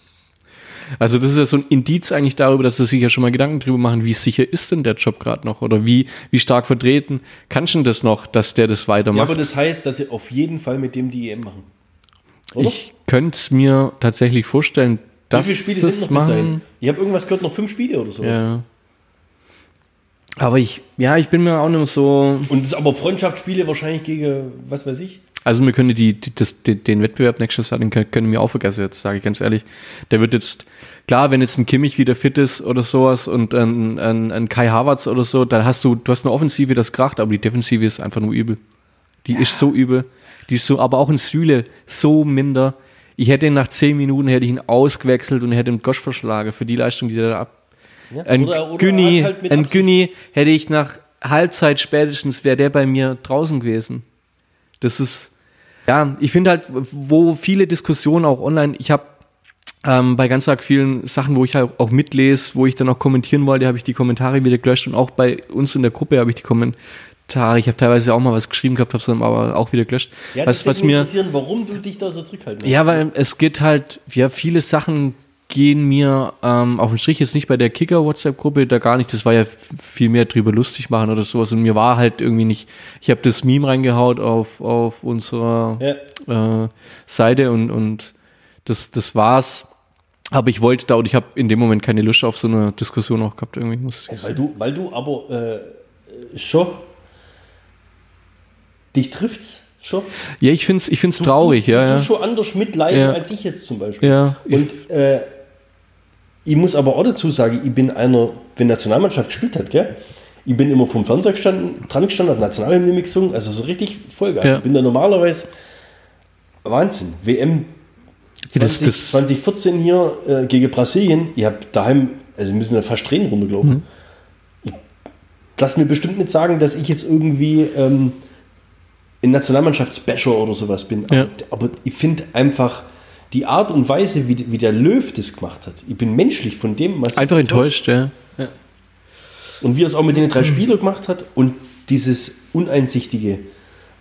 Also das ist ja so ein Indiz eigentlich darüber, dass sie sich ja schon mal Gedanken drüber machen, wie sicher ist denn der Job gerade noch? Oder wie, wie stark vertreten kannst du denn das noch, dass der das ja, weitermacht? aber das heißt, dass sie auf jeden Fall mit dem die EM machen. Oder? ich könnte es mir tatsächlich vorstellen, dass Wie viele Spiele sind noch bis dahin? Ich habe irgendwas gehört, noch fünf Spiele oder sowas. Ja. Aber ich, ja, ich bin mir auch nicht mehr so. Und das ist aber Freundschaftsspiele wahrscheinlich gegen, was weiß ich. Also wir können die, die, das, den, den Wettbewerb nächstes Jahr, den können, wir auch vergessen, jetzt sage ich ganz ehrlich. Der wird jetzt, klar, wenn jetzt ein Kimmich wieder fit ist oder sowas und ein, ein, ein Kai Havertz oder so, dann hast du, du hast eine Offensive, das kracht, aber die Defensive ist einfach nur übel. Die ist so übel. Die ist so, aber auch in Süle so minder. Ich hätte ihn nach zehn Minuten hätte ich ihn ausgewechselt und hätte ihn Gosch verschlagen für die Leistung, die der da ab. Ja? Ein Oder- oder Günni, halt ein Günni hätte ich nach Halbzeit spätestens wäre der bei mir draußen gewesen. Das ist, ja, ich finde halt, wo viele Diskussionen auch online, ich habe ähm, bei ganz arg vielen Sachen, wo ich halt auch mitlese, wo ich dann auch kommentieren wollte, habe ich die Kommentare wieder gelöscht und auch bei uns in der Gruppe habe ich die Kommentare, ich habe teilweise auch mal was geschrieben gehabt, habe es dann aber auch wieder gelöscht. Ja, was, was mir, interessieren, warum du dich da so zurückhalten ja, weil es geht halt, ja, viele Sachen gehen mir ähm, auf den Strich, jetzt nicht bei der Kicker-WhatsApp-Gruppe, da gar nicht, das war ja viel mehr drüber lustig machen oder sowas und mir war halt irgendwie nicht, ich habe das Meme reingehaut auf, auf unserer Ja. äh, Seite und, und das, das war's. Aber ich wollte da und ich habe in dem Moment keine Lust auf so eine Diskussion auch gehabt, irgendwie muss ich Weil du, weil du aber äh, schon dich trifft's schon. Ja, ich find's, ich find's Du- traurig, du, ja, du ja. schon anders mitleiden Ja. als ich jetzt zum Beispiel. Ja, ich- Und äh, ich muss aber auch dazu sagen, ich bin einer, wenn Nationalmannschaft gespielt hat, gell? Ich bin immer vom Fernseher gestanden, dran gestanden, hat Nationalhymne mitgesungen, also so richtig Vollgas. Ja. Ich bin da normalerweise Wahnsinn. WM Das- 20, das- 2014 hier äh, gegen Brasilien, ihr habt daheim, also wir müssen da fast Tränen runtergelaufen. Mhm. Ich lass mir bestimmt nicht sagen, dass ich jetzt irgendwie ähm, ein Nationalmannschaftsbasher oder sowas bin. Ja. Aber, aber ich finde einfach die Art und Weise, wie, wie der Löw das gemacht hat. Ich bin menschlich von dem, was Einfach enttäuscht, ja. ja. und wie er es auch mit den drei Spielern gemacht hat und dieses Uneinsichtige.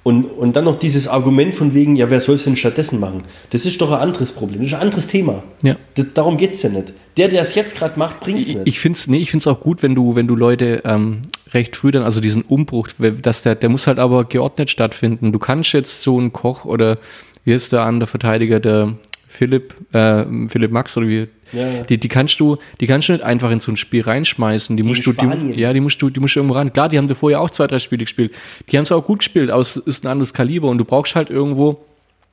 Und, und dann noch dieses Argument von wegen, ja, wer soll es denn stattdessen machen? Das ist doch ein anderes Problem, das ist ein anderes Thema. Ja. Das, darum geht es ja nicht. Der, der es jetzt gerade macht, bringt es Ich, nicht. ich finde es nee, ich auch gut, wenn du, wenn du Leute ähm, recht früh dann, also diesen Umbruch, dass der, der muss halt aber geordnet stattfinden. Du kannst jetzt so einen Koch oder wie ist der andere Verteidiger, der Philipp, äh, Philipp Max oder wie, Ja. Die, die kannst du, die kannst du nicht einfach in so ein Spiel reinschmeißen. Die musst du, die, ja, die musst du, die musst du irgendwo ran. Klar, die haben davor ja auch zwei, drei Spiele gespielt. Die haben es auch gut gespielt, aber es ist ein anderes Kaliber und du brauchst halt irgendwo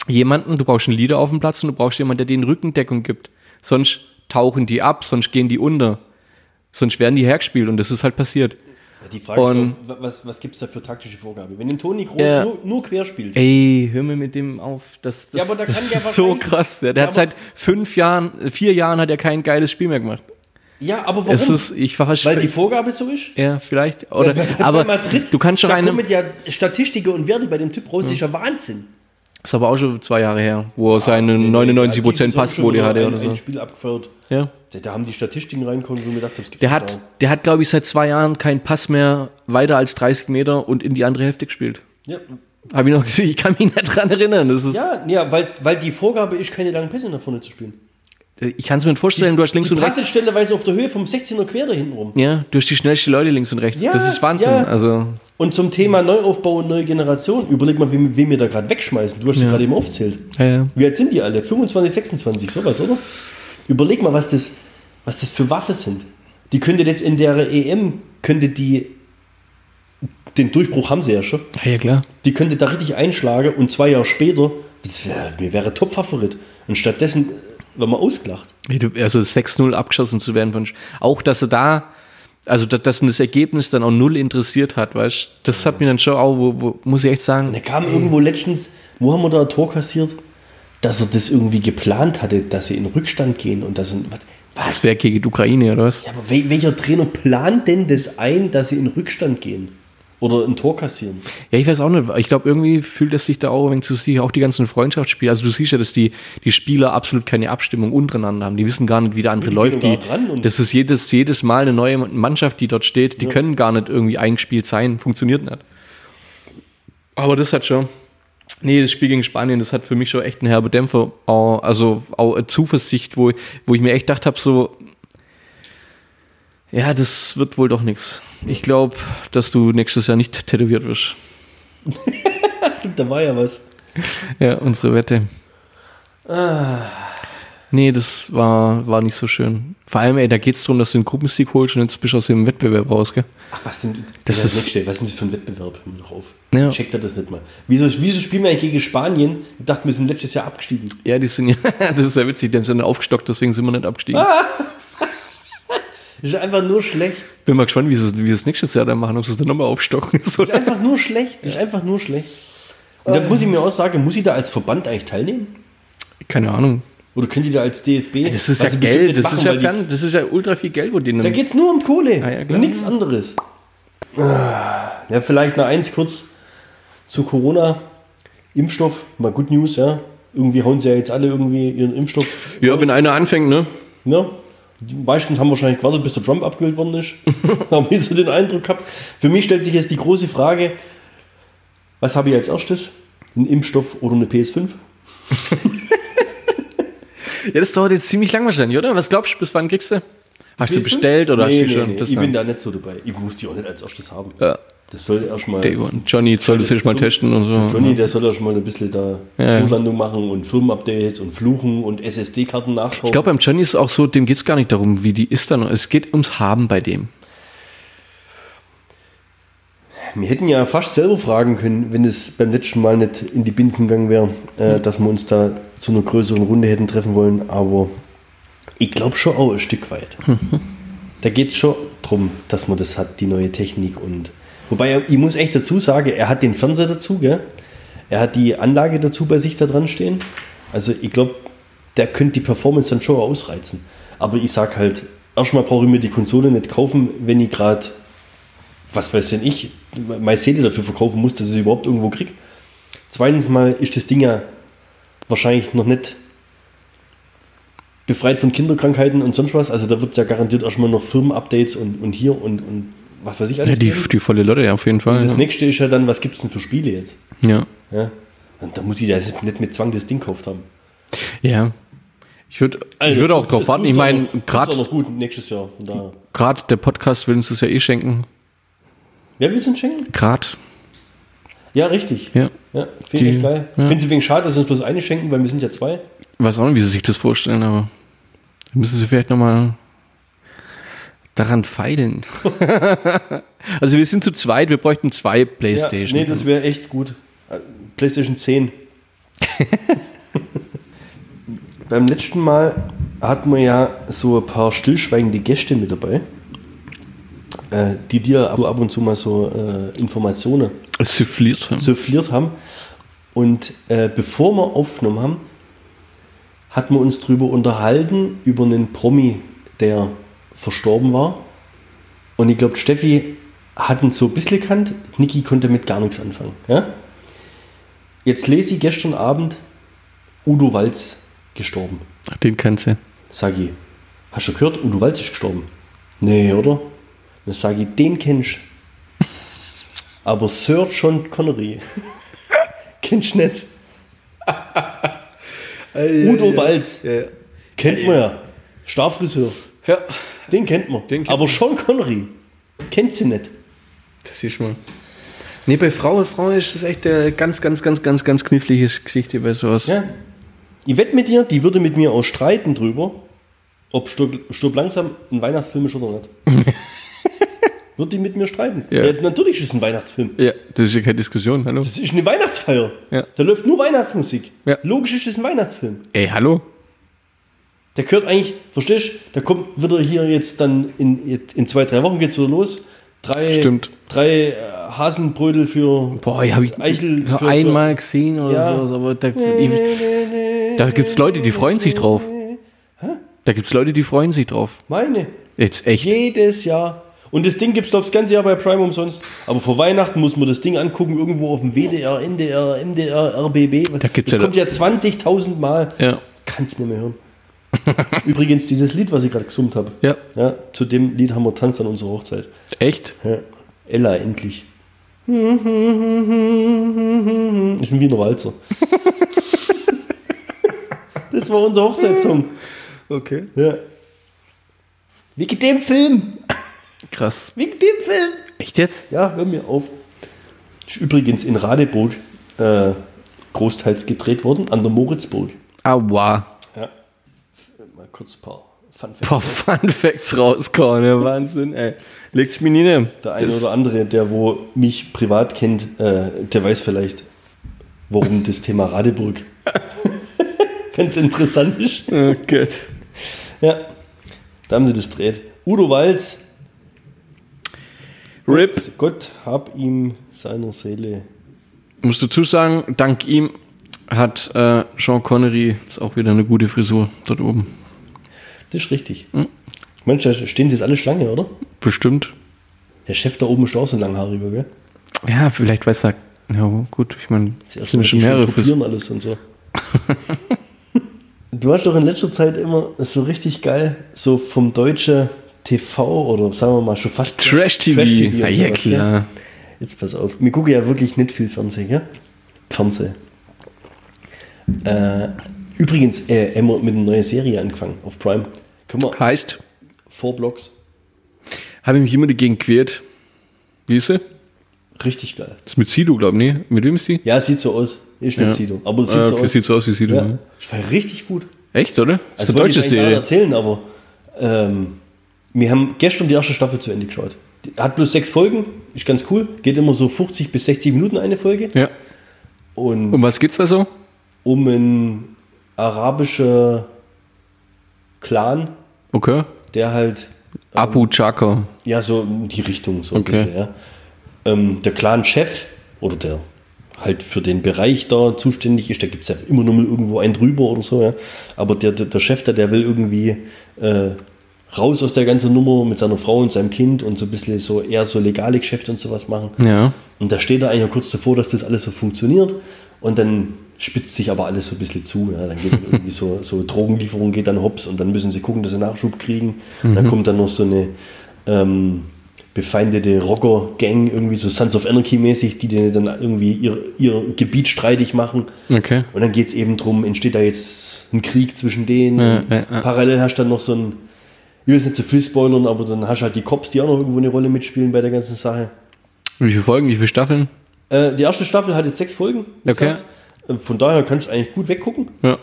jemanden, du brauchst einen Leader auf dem Platz und du brauchst jemanden, der den Rückendeckung gibt. Sonst tauchen die ab, sonst gehen die unter. Sonst werden die hergespielt und das ist halt passiert. Die Frage Und- ist doch, was, was gibt es da für taktische Vorgabe? Wenn ein Toni Groß Ja. nur, nur quer spielt, Ey, hör mir mit dem auf. Das, das, Ja, aber da das ist so krass. Der, der Ja, hat seit fünf Jahren, vier Jahren hat er kein geiles Spiel mehr gemacht. ja, aber warum? Es ist, ich Weil die Vorgabe so ist? ja, vielleicht. Oder, bei aber Madrid, du kannst schon da einem, kommen ja Statistiken und Werte bei dem Typ raus, ist ja Wahnsinn. ist aber auch schon zwei Jahre her, wo er seine 99% Ja, diese Passquote hatte schon oder ein, ein so. Spiel abgefeuert. Ja. Da, haben die Statistiken reinkommen, wo mir gedacht habe, es gibt Der hat, der hat, glaube ich, seit zwei Jahren keinen Pass mehr weiter als 30 Meter und in die andere Hälfte gespielt. Ja, Habe ich noch gesehen, ich kann mich nicht dran erinnern. Das ist, ja, ja weil, weil die Vorgabe ist, keine langen Pässe nach vorne zu spielen. Ich kann es mir nicht vorstellen, du hast links die und rechts. Pässe stellenweise auf der Höhe vom 16er quer da hinten rum. Ja, du hast die schnellsten Leute links und rechts. Ja, das ist Wahnsinn. ja. Also, Und zum Thema Neuaufbau und neue Generation, überleg mal, wen, wen wir da gerade wegschmeißen. Du hast Ja. gerade eben aufzählt. ja. Wie alt sind die alle? 25, 26, sowas, oder? Überleg mal, was das, was das für Waffe sind. Die könnte jetzt in der EM, könnte die, den Durchbruch haben sie ja schon, ja, klar. die könnte da richtig einschlagen und zwei Jahre später, das wär, mir wäre Top-Favorit. Und stattdessen wird man ausgelacht. Also 6-0 abgeschossen zu werden von. Auch, dass er da, also dass, das Ergebnis dann auch null interessiert hat, weißt du? Das hat mir dann schon auch, wo, wo, muss ich echt sagen. Und er kam irgendwo letztens, wo haben wir da ein Tor kassiert? Dass er das irgendwie geplant hatte, dass sie in Rückstand gehen und das was? Das wäre gegen die Ukraine, oder was? Ja, aber wel welcher Trainer plant denn das ein, dass sie in Rückstand gehen? Oder ein Tor kassieren? Ja, ich weiß auch nicht. Ich glaube, irgendwie fühlt es sich da auch, wenn du siehst, auch die ganzen Freundschaftsspiele. Also du siehst ja, dass die, die Spieler absolut keine Abstimmung untereinander haben. Die wissen gar nicht, wie der andere Die läuft. Die, das ist jedes, jedes Mal eine neue Mannschaft, die dort steht. Die können gar nicht irgendwie eingespielt sein. Funktioniert nicht. Aber das hat schon. Nee, das Spiel gegen Spanien, das hat für mich schon echt einen herbe Dämpfer. Auch, also auch eine Zuversicht, wo, wo ich mir echt gedacht habe, so, ja, das wird wohl doch nichts. Ich glaube, dass du nächstes Jahr nicht tätowiert wirst. Stimmt, [LAUGHS] da war ja was. Ja, unsere Wette. Nee, das war, war nicht so schön. Vor allem, ey, da geht's darum, dass du den Gruppensieg holst und jetzt bist du aus dem Wettbewerb raus, gell? Ach, was denn? Das das ist- was denn das für ein Wettbewerb? Hör mir doch auf. Ja. Checkt er das nicht mal. Wieso, wieso spielen wir eigentlich gegen Spanien? Ich dachte, wir sind letztes Jahr abgestiegen. Ja, die sind ja, [LAUGHS] das ist ja witzig, die haben sind aufgestockt, deswegen sind wir nicht abgestiegen. Das [LAUGHS] ist einfach nur schlecht. Bin mal gespannt, wie sie es wie sie es nächstes Jahr dann machen, ob sie es dann nochmal aufstocken. [LAUGHS] Das ist einfach nur schlecht. Das ist einfach nur schlecht. Und da muss ich mir auch sagen, muss ich da als Verband eigentlich teilnehmen? Keine Ahnung. Oder könnt ihr da als DFB? Das ist ja Geld, das ist ja, fern, das ist ja ultra viel Geld, wo die Da nehmen. geht es nur um Kohle. Ah, ja. Nichts anderes. Ah, Ja, vielleicht noch eins kurz zu Corona. Impfstoff, mal Good News, ja. Irgendwie hauen sie ja jetzt alle irgendwie ihren Impfstoff. Ja, wenn einer anfängt, ne? Ja. Die meisten haben wahrscheinlich gewartet, bis der Trump abgewählt worden ist. [LAUGHS] Haben ich so den Eindruck gehabt. Für mich stellt sich jetzt die große Frage: Was habe ich als erstes? Ein Impfstoff oder eine PS5? [LAUGHS] Ja, das dauert jetzt ziemlich lang wahrscheinlich, oder? Was glaubst du, bis wann kriegst du? Hast du PS5? bestellt oder nee, hast du nee, schon? Nee, Das ich bin da nicht so dabei. Ich muss die auch nicht als erstes haben. Ja. Das soll erstmal. Johnny soll das jetzt mal testen und so. Johnny, der soll erstmal ein bisschen da Ja. Machen und Firmenupdates und Fluchen und SSD-Karten nachkaufen. Ich glaube, beim Johnny ist es auch so, dem geht es gar nicht darum, wie die ist dann. Es geht ums Haben bei dem. Wir hätten ja fast selber fragen können, wenn es beim letzten Mal nicht in die Binsen gegangen wäre, äh, dass wir uns da zu einer größeren Runde hätten treffen wollen. Aber ich glaube schon auch ein Stück weit. Da geht es schon darum, dass man das hat, die neue Technik. und Wobei, ich muss echt dazu sagen, er hat den Fernseher dazu, gell? er hat die Anlage dazu bei sich da dran stehen. Also ich glaube, der könnte die Performance dann schon ausreizen. Aber ich sag halt, erstmal brauche ich mir die Konsole nicht kaufen, wenn ich gerade, was weiß denn ich, meine Seele dafür verkaufen muss, dass ich sie überhaupt irgendwo kriege. Zweitens mal ist das Ding ja wahrscheinlich noch nicht befreit von Kinderkrankheiten und sonst was. Also da wird ja garantiert erstmal noch Firmenupdates und, und hier und, und was weiß ich Ja, alles. die, geben. die volle Lotte, ja, auf jeden Fall. Und das ja. nächste ist ja dann, was gibt es denn für Spiele jetzt? Ja. Ja. Und da muss ich ja nicht mit Zwang das Ding gekauft haben. ja. Ich würde ich würd auch drauf warten. Ich meine, gerade noch gut nächstes Jahr. Gerade der Podcast will uns das ja eh schenken. Wer will es uns schenken? Gerade. Ja, richtig. Ja. Ja, finde ich geil. ja. Finde sie wegen schade, dass sie uns bloß eine schenken, weil wir sind ja zwei. weiß auch nicht, wie sie sich das vorstellen, aber müssen sie vielleicht nochmal daran feilen. [LAUGHS] also wir sind zu zweit, wir bräuchten zwei Playstation. Ja, nee, das wäre echt gut. PlayStation 10. [LAUGHS] Beim letzten Mal hatten wir ja so ein paar stillschweigende Gäste mit dabei, äh, die dir ab ab und zu mal so äh, Informationen Souffliert. souffliert haben. Und äh, bevor wir aufgenommen haben, hatten wir uns darüber unterhalten, über einen Promi, der verstorben war. Und ich glaube, Steffi hat ihn so ein bisschen gekannt, Niki konnte mit gar nichts anfangen. Ja? Jetzt lese ich gestern Abend Udo Walz gestorben. Den kannst du. Sag ich, hast du gehört, Udo Walz ist gestorben? Nee, oder? Dann sage ich, den kennst. Aber Sir John Connery [LAUGHS] kennst du nicht. Udo Walz kennt man ja. Starfriseur. Ja, Den kennt man. Den kennt Aber man. Sean Connery kennt sie nicht. das ist mal. Nee, bei Frau und Frau ist das echt eine ganz, ganz, ganz, ganz, ganz knifflige Geschichte bei sowas. Ja. Ich wette mit dir, die würde mit mir auch streiten drüber, ob Stirb, Stirb langsam ein Weihnachtsfilm ist oder nicht. [LAUGHS] Wird die mit mir streiten? Ja. Ja, natürlich ist es ein Weihnachtsfilm. Ja, das ist ja keine Diskussion, hallo. Das ist eine Weihnachtsfeier. Ja. Da läuft nur Weihnachtsmusik. Ja. Logisch ist es ein Weihnachtsfilm. Ey, hallo? Der gehört eigentlich, verstehst du, da kommt wieder hier jetzt dann in, in zwei, drei Wochen geht's wieder los. Drei, Stimmt. drei äh, Hasenbrödel für Boah, habe ich Eichel für- einmal gesehen oder Ja. sowas, aber da, ich, da gibt es Leute, die freuen sich drauf. Da gibt es Leute, die freuen sich drauf. meine. Jetzt echt. Jedes Jahr. Und das Ding gibt es, glaube ich, das ganze Jahr bei Prime umsonst. Aber vor Weihnachten muss man das Ding angucken, irgendwo auf dem WDR, NDR, MDR, RBB. Da gibt's das ja kommt ja 20.000 Mal. Ja. Kannst nicht mehr hören. [LAUGHS] Übrigens, dieses Lied, was ich gerade gesummt habe. Ja. Ja, zu dem Lied haben wir tanzt an unserer Hochzeit. Echt? Ja. Ella, endlich. [LAUGHS] Ist ein Wiener Walzer. [LAUGHS] das war unser Hochzeitssong. Okay. Ja. Wegen dem Film. Krass. Wegen dem Film. Echt jetzt? Ja, hör mir auf. Ist übrigens in Radeburg äh, großteils gedreht worden, an der Moritzburg. Aua. Ja. Mal kurz ein paar Fun Facts. Paar Fun Facts rauskommen, ne? Wahnsinn, ey. Legt's mir nie ne? Der eine Das- oder andere, der wo mich privat kennt, äh, der weiß vielleicht, warum das Thema Radeburg [LAUGHS] ganz interessant ist. Oh Gott. Ja, da haben sie das dreht. Udo Walz, RIP. Gott hab ihm seiner Seele. Musst dazu sagen, dank ihm hat äh, Sean Connery ist auch wieder eine gute Frisur dort oben. Das ist richtig. Hm. Mensch, da stehen sie jetzt alle Schlange, oder? Bestimmt. Der Chef da oben ist auch so langhaariger, gell? Ja, vielleicht weiß er. Ja, gut, ich meine, sind schon mehrere Frisuren. alles und so. [LAUGHS] du hast doch in letzter Zeit immer so richtig geil, so vom deutschen TV oder sagen wir mal schon fast Trash-TV. und Ja, ja, klar. gell? Jetzt pass auf, wir gucken ja wirklich nicht viel Fernsehen, gell? Fernsehen. Äh, übrigens, äh, haben wir mit einer neuen Serie angefangen auf Prime. Können wir Heißt, Four Blocks. habe ich mich immer dagegen quält. Wie ist sie? Richtig geil. Das ist mit Sido, glaube ich, nee. Mit wem ist die? Ja, sieht so aus. Ist nicht Ja. Sido. Aber es sieht Ah, so okay, aus. sieht so aus wie Sido. Ja. Ja. Das war richtig gut. Echt, oder? Das Also ist eine deutsche wollte ich Serie. erzählen, aber ähm, wir haben gestern die erste Staffel zu Ende geschaut. Hat bloß sechs Folgen, ist ganz cool. Geht immer so 50 bis 60 Minuten eine Folge. Ja. Und Um was geht's da so? um einen arabischen Clan, Okay. der halt, Abu Chaka. ja, so in die Richtung, so Okay. ein bisschen, ja. Ähm, der Clan-Chef oder der halt für den Bereich da zuständig ist. Da gibt es ja immer nur mal irgendwo einen drüber oder so, ja. Aber der, der, der Chef da, der will irgendwie äh, raus aus der ganzen Nummer mit seiner Frau und seinem Kind und so ein bisschen so eher so legale Geschäfte und sowas machen. Ja. Und da steht er eigentlich kurz davor, dass das alles so funktioniert. Und dann spitzt sich aber alles so ein bisschen zu. Ja. Dann geht [LAUGHS] irgendwie so, so Drogenlieferung geht dann hops und dann müssen sie gucken, dass sie Nachschub kriegen. Und dann kommt dann noch so eine ähm, befeindete Rocker-Gang, irgendwie so Sons of Anarchy-mäßig, die dann irgendwie ihr, ihr Gebiet streitig machen. Okay. Und dann geht es eben drum, entsteht da jetzt ein Krieg zwischen denen. Ja, ja. Parallel hast du dann noch so ein, will jetzt nicht zu viel spoilern, aber dann hast du halt die Cops, die auch noch irgendwo eine Rolle mitspielen bei der ganzen Sache. Wie viele Folgen, wie viele Staffeln? Äh, die erste Staffel hat jetzt sechs Folgen. Okay. gesagt. Äh, Von daher kannst du eigentlich gut weggucken. Ja.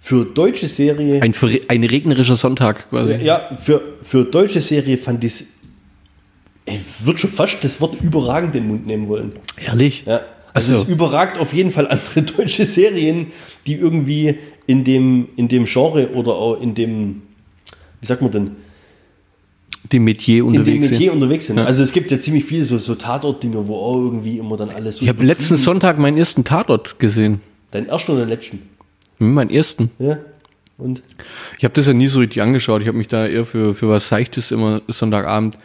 Für deutsche Serie, Ein, ein regnerischer Sonntag quasi. ja, für, für deutsche Serie fand ich ich würde schon fast das Wort überragend in den Mund nehmen wollen. Ehrlich? Ja. Also so. es überragt auf jeden Fall andere [LAUGHS] deutsche Serien, die irgendwie in dem, in dem Genre oder auch in dem, wie sagt man denn, Die Metier in dem unterwegs Metier sind. unterwegs sind. Ja. Also es gibt ja ziemlich viele so, so Tatort-Dinger, wo auch irgendwie immer dann alles so Ich habe letzten Sonntag meinen ersten Tatort gesehen. Deinen ersten oder letzten? Meinen ersten. Ja. Und? Ich habe das ja nie so richtig angeschaut. Ich habe mich da eher für, für was Seichtes immer Sonntagabend.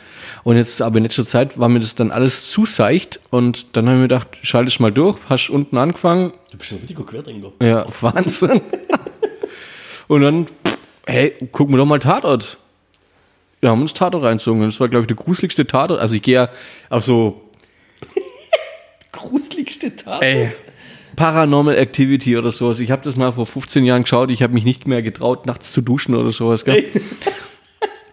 Und jetzt, aber in letzter Zeit war mir das dann alles zu seicht. Und dann habe ich mir gedacht, schalte ich mal durch. Hast unten angefangen. Du bist ein richtiger Querdenker. Ja, [LAUGHS] Wahnsinn. [LAUGHS] und dann, hey, gucken wir doch mal Tatort. Wir haben uns Tatort reinzogen. Das war, glaube ich, der gruseligste Tatort. Also ich gehe ja auf so [LAUGHS] Gruseligste Tatort. Ey, Paranormal Activity oder sowas. Ich habe das mal vor 15 Jahren geschaut. Ich habe mich nicht mehr getraut, nachts zu duschen oder sowas. Gell?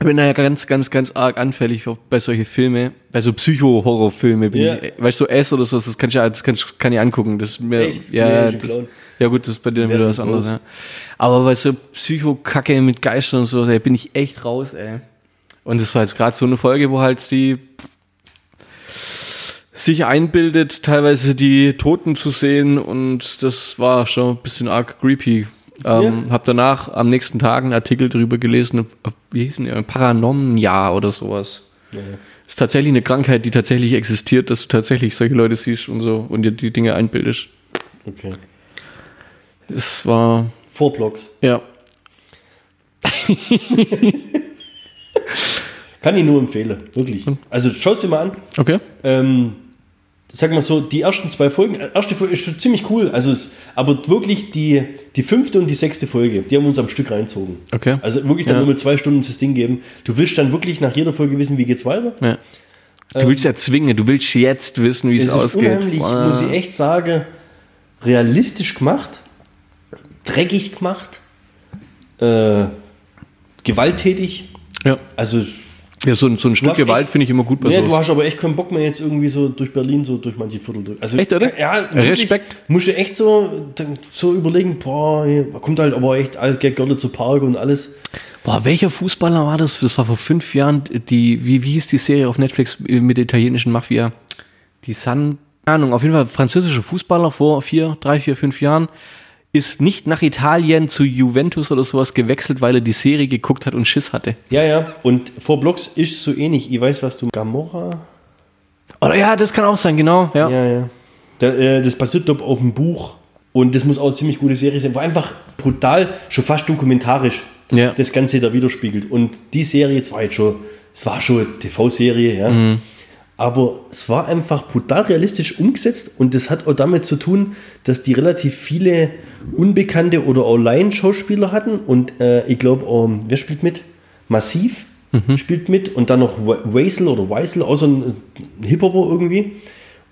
Ich bin da ja ganz, ganz, ganz arg anfällig auf, bei solche Filme, bei so Psycho-Horror-Filme. Ja. ich- Weißt du, so S oder so, das kann ich, ja- das kann, ich- kann ich angucken. Das ist mir, Echt? ja, Nee, das, ja gut, das ist bei dir wieder was anderes. Ja. Aber bei so Psycho-Kacke mit Geistern und so, ey, bin ich echt raus, ey. Und das war jetzt gerade so eine Folge, wo halt die sich einbildet, teilweise die Toten zu sehen und das war schon ein bisschen arg creepy. Ähm, Hab danach am nächsten Tag einen Artikel drüber gelesen, wie hieß denn der? Paranomnia oder sowas. Ist tatsächlich eine Krankheit, die tatsächlich existiert, dass du tatsächlich solche Leute siehst und so und dir die Dinge einbildest. Okay. Es war, Four Blocks. ja, [LAUGHS] Kann ich nur empfehlen, wirklich. Also schau es dir mal an. okay. Ähm, sag mal so, die ersten zwei Folgen, äh, erste Folge ist schon ziemlich cool, also es, aber wirklich die, die fünfte und die sechste Folge, die haben uns am Stück reinzogen. Okay. Also wirklich dann Ja. nur mit zwei Stunden das Ding geben. Du willst dann wirklich nach jeder Folge wissen, wie geht's weiter. Ja. Du willst ja zwingen, du willst jetzt wissen, wie es, Es ist ausgeht. unheimlich, Wow. muss ich echt sagen, realistisch gemacht, dreckig gemacht, äh, gewalttätig. Ja. Also ja, so, ein- so ein Stück Gewalt finde ich immer gut bei Nee, du hast aber echt keinen Bock mehr jetzt irgendwie so durch Berlin, so durch manche Viertel durch. Also, Echt, oder? Ja, Respekt. Musst du echt so, so überlegen, boah, kommt halt aber echt all Görle zu Park und alles. Boah, welcher Fußballer war das? Das war vor fünf Jahren, die, wie, wie hieß die Serie auf Netflix mit der italienischen Mafia? Die San, Ahnung, auf jeden Fall französischer Fußballer vor vier, drei, vier, fünf Jahren ist nicht nach Italien zu Juventus oder sowas gewechselt, weil er die Serie geguckt hat und Schiss hatte. Ja, ja. Und vor Blocks ist so ähnlich. Ich weiß, was du. Gamora? Oder ja, das kann auch sein, genau. Ja. Ja, ja. Da, äh, das basiert, glaube auf dem Buch. Und das muss auch eine ziemlich gute Serie sein. War einfach brutal, schon fast dokumentarisch Ja. das Ganze da widerspiegelt. Und die Serie, es war jetzt schon, es war schon eine TV-Serie, ja. Mhm. Aber es war einfach brutal realistisch umgesetzt und das hat auch damit zu tun, dass die relativ viele unbekannte oder auch Laien-Schauspieler hatten und äh, ich glaube, ähm, wer spielt mit? Massiv Mhm. spielt mit und dann noch Weisel oder Weisel, so ein Hip-Hopper irgendwie.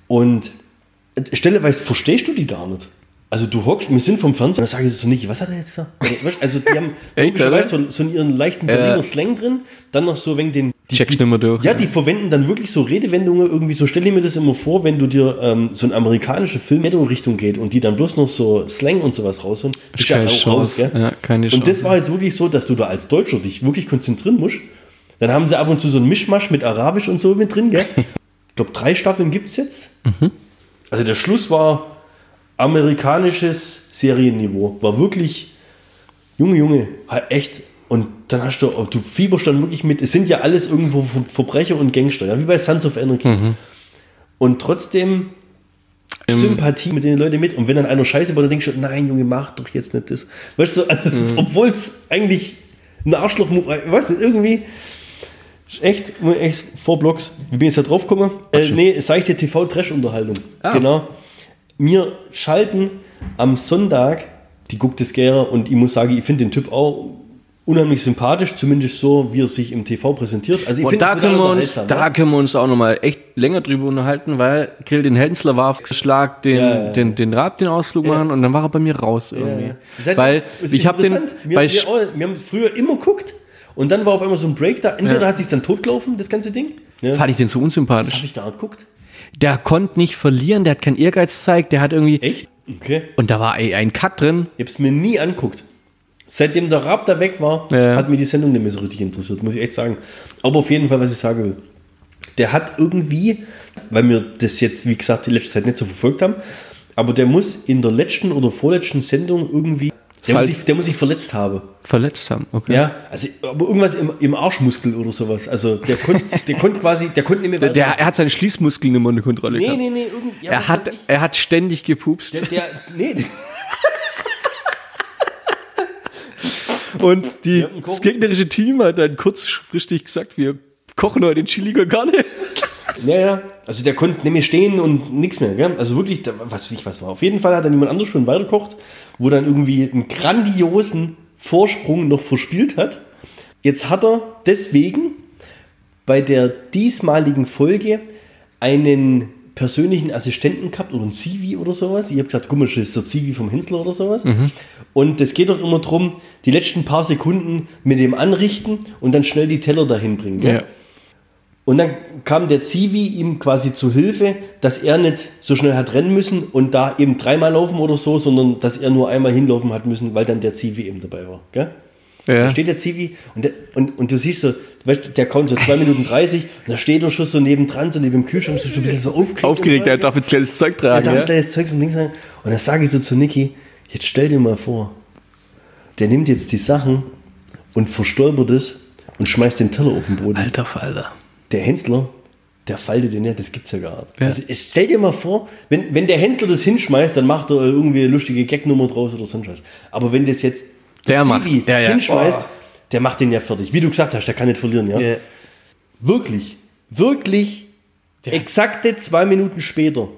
Und äh, stelleweise verstehst du die gar nicht. Also du hockst, wir sind vom Fernseher, dann sage ich so nicht, was hat er jetzt gesagt? Also, also die haben [LAUGHS] logischerweise so, so ihren leichten Ja. Berliner Slang drin, dann noch so wegen den... Die, Checkst nicht mehr durch. Ja, die verwenden dann wirklich so Redewendungen irgendwie, so stelle ich mir das immer vor, wenn du dir ähm, so ein amerikanischer Film in Richtung geht und die dann bloß noch so Slang und sowas rausholen. ist ja Keine raus, Chance. gell? Ja, keine Und das Chance. war jetzt wirklich so, dass du da als Deutscher dich wirklich konzentrieren musst. Dann haben sie ab und zu so ein Mischmasch mit Arabisch und so mit drin, gell? [LAUGHS] Ich glaube, drei Staffeln gibt es jetzt. Mhm. Also der Schluss war amerikanisches Serienniveau. War wirklich, Junge, Junge, halt echt. Und dann hast du, du fieberst dann wirklich mit. Es sind ja alles irgendwo Ver- Verbrecher und Gangster, ja, wie bei Sons of Anarchy. Mhm. Und trotzdem Sympathie mit den Leuten mit. Und wenn dann einer Scheiße baut, dann denkst du, nein, Junge, mach doch jetzt nicht das. Weißt du, also, obwohl es eigentlich ein arschloch weißt du, irgendwie. Echt, echt, vor Blocks. Wie bin ich jetzt da drauf gekommen? Äh, nee, seichte TV-Trash-Unterhaltung. Ah. Genau. Wir schalten am Sonntag die guckt es gerne und ich muss sagen, ich finde den Typ auch unheimlich sympathisch, zumindest so, wie er sich im TV präsentiert. Also ich Und da können, wir uns, da ja. können wir uns auch nochmal echt länger drüber unterhalten, weil Kill den Hensler war Schlag den, Ja, ja. den, den Rab, den Ausflug machen und dann war er bei mir raus irgendwie. Weil ich habe den, wir, bei, wir, auch- wir haben es früher immer geguckt und dann war auf einmal so ein Break da. Entweder hat sich dann totgelaufen, das ganze Ding. Fand ich den so Das unsympathisch. habe ich nicht geguckt. Der konnte nicht verlieren, der hat keinen Ehrgeiz gezeigt, der hat irgendwie, Echt? Okay. und da war ein Cut drin. Ich habe es mir nie anguckt. Seitdem der da weg war, Ja. hat mir die Sendung nicht mehr so richtig interessiert, muss ich echt sagen. Aber auf jeden Fall, was ich sagen will. Der hat irgendwie, weil wir das jetzt, wie gesagt, die letzte Zeit nicht so verfolgt haben, aber der muss in der letzten oder vorletzten Sendung irgendwie, der, muss sich, der muss sich verletzt haben. Verletzt haben, okay. Ja, also, aber irgendwas im, im Arschmuskel oder sowas. Also der konnte [LAUGHS] der konnte quasi, der konnte nicht mehr Der, der, er hat seine Schließmuskeln immer unter Kontrolle Nee, gehabt. nee, nee, irgend, ja, er, hat, ich. er hat ständig gepupst. Der, der, nee, [LAUGHS] Und die, das gegnerische Team hat dann kurzfristig gesagt, wir kochen heute Chili con Carne. [LAUGHS] Ja, ja. Also der konnte nicht mehr stehen und nichts mehr. Gell? Also wirklich, was weiß ich was war. Auf jeden Fall hat dann jemand anders schon weiterkocht, wo dann irgendwie einen grandiosen Vorsprung noch verspielt hat. Jetzt hat er deswegen bei der diesmaligen Folge einen persönlichen Assistenten gehabt oder ein Zivi oder sowas. Ich habe gesagt, mal, das ist der Zivi vom Hensler oder sowas. Und es geht doch immer darum, die letzten paar Sekunden mit dem anrichten und dann schnell die Teller dahin bringen. Ja. Und dann kam der Zivi ihm quasi zu Hilfe, dass er nicht so schnell hat rennen müssen und da eben dreimal laufen oder so, sondern dass er nur einmal hinlaufen hat müssen, weil dann der Zivi eben dabei war. Gell? Da Ja. steht der Zivi und, der, und, und du siehst so, weißt, der kommt so 2 Minuten 30 und da steht er schon so nebendran, so neben dem Kühlschrank, so ein bisschen so aufgeregt. Aufgeregt, so, er darf jetzt gleich das Zeug er tragen. darf Ja, das Zeug zum Ding sagen. Und dann sage ich so zu Niki, jetzt stell dir mal vor, der nimmt jetzt die Sachen und verstolpert es und schmeißt den Teller auf den Boden Alter Falter. Der Hensler, der faltet den ja, das gibt's ja gar nicht. Ja. Also, stell dir mal vor, wenn, wenn der Hensler das hinschmeißt, dann macht er irgendwie eine lustige Gagnummer draus oder sonst was. Aber wenn das jetzt Der macht- Zivi ja, ja. hinschmeißt, Boah. der macht den ja fertig. Wie du gesagt hast, der kann nicht verlieren, ja. Ja. Wirklich, wirklich exakte zwei Minuten später,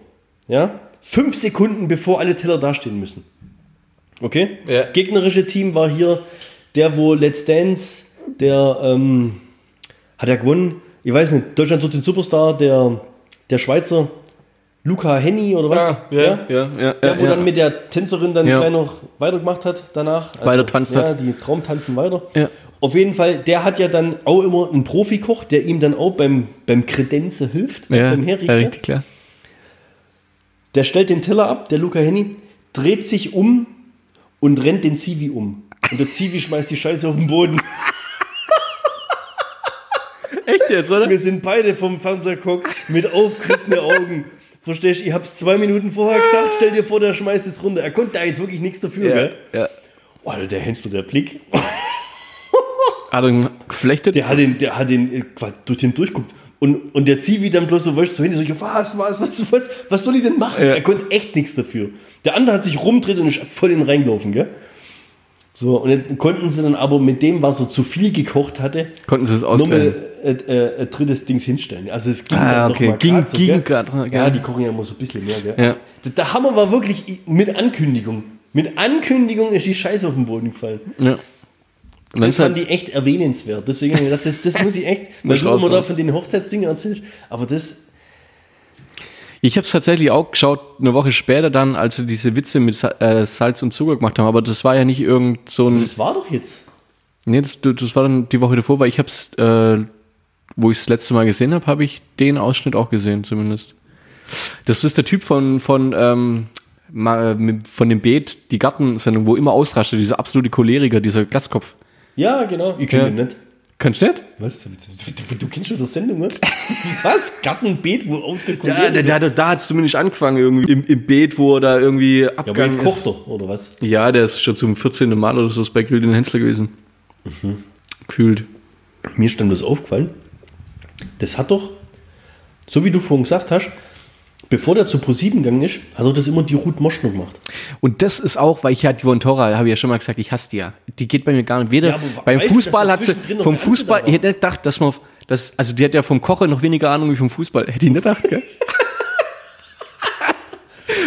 ja, fünf Sekunden bevor alle Teller dastehen müssen. Okay? Gegnerische Team war hier der, wo Let's Dance, der ähm, hat er gewonnen. Ich weiß nicht, Deutschland sucht den Superstar, der, der Schweizer Luca Henny oder was? Ah, ja, ja, ja, Der, wo ja. dann mit der Tänzerin dann Ja. gleich noch weitergemacht hat danach. Also, Weiter tanzt ja, hat. die Traumtanzen weiter. Ja. Auf jeden Fall, der hat ja dann auch immer einen Profikoch, der ihm dann auch beim, beim Kredenze hilft, Ja, beim ja, Herrichten. richtig klar. Der stellt den Teller ab, der Luca Henny, dreht sich um und rennt den Zivi um. Und der Zivi schmeißt die Scheiße auf den Boden. Echt jetzt, oder? Wir sind beide vom Fernseher geguckt mit aufgerissenen Augen. Verstehst du? Ich hab's zwei Minuten vorher gesagt, stell dir vor, der schmeißt es runter. Er konnte da jetzt wirklich nichts dafür, Ja, gell? ja. Oh, der Hensler, der Blick. Hat er geflechtet? Der hat den, der hat den äh, durch den durchguckt. Und, und der Zivi dann bloß so, weißt du, so hin, so, ja, was, was, was, was, was soll ich denn machen? Ja. Er konnte echt nichts dafür. Der andere hat sich rumdreht und ist voll in den reingelaufen, gell? So, und dann konnten sie dann aber mit dem, was er zu viel gekocht hatte, Konnten sie es nochmal ausgleichen? äh, äh, ein drittes Dings hinstellen. Also es ging Ah, dann okay. noch mal Ging- so, ging grad, ja. Ja, die kochen ja immer so ein bisschen mehr, gell? Ja. Der, der Hammer war wirklich mit Ankündigung. Mit Ankündigung ist die Scheiße auf den Boden gefallen. Ja. Und Das ist halt, fand ich echt erwähnenswert. Deswegen habe ich gedacht, das, das muss ich echt, [LAUGHS] weil du immer da von den Hochzeitsdingen erzählst. Aber das, ich habe es tatsächlich auch geschaut, eine Woche später dann, als sie diese Witze mit äh, Salz und Zucker gemacht haben. Aber das war ja nicht irgend so ein. das war doch jetzt. Nee, das, das war dann die Woche davor, weil ich habe es, äh, wo ich das letzte Mal gesehen habe, habe ich den Ausschnitt auch gesehen, zumindest. Das ist der Typ von, von, ähm, mit- von dem Beet, die Gartensendung, wo immer ausrastet, dieser absolute Choleriker, dieser Glatzkopf. Ja, genau. Ich kenne Ja. den nicht. Kannst du nicht? Was? Du, du, du kennst schon das Sendung, ne? [LAUGHS] Was? Gartenbeet, wo Auto Ja, da, da, da hat es zumindest angefangen, irgendwie im, im Beet, wo er da irgendwie Ja, aber abgegangen jetzt kocht ist. er, oder was? Ja, der ist schon zum 14. Mal oder so ist bei Gilden Hensler gewesen. Gefühlt. Mir ist dann das aufgefallen. Das hat doch, so wie du vorhin gesagt hast, bevor der zu ProSieben gegangen ist, hat er das immer die Ruth Moschner gemacht. Und das ist auch, weil ich ja die Von Tora, habe ich ja schon mal gesagt, ich hasse die ja. Die geht bei mir gar nicht. Weder Ja, beim Fußball hat sie, vom Fußball, ich hätte nicht gedacht, dass man, das, also die hat ja vom Kochen noch weniger Ahnung wie vom Fußball. Hätte ich nicht gedacht, gell? [LAUGHS]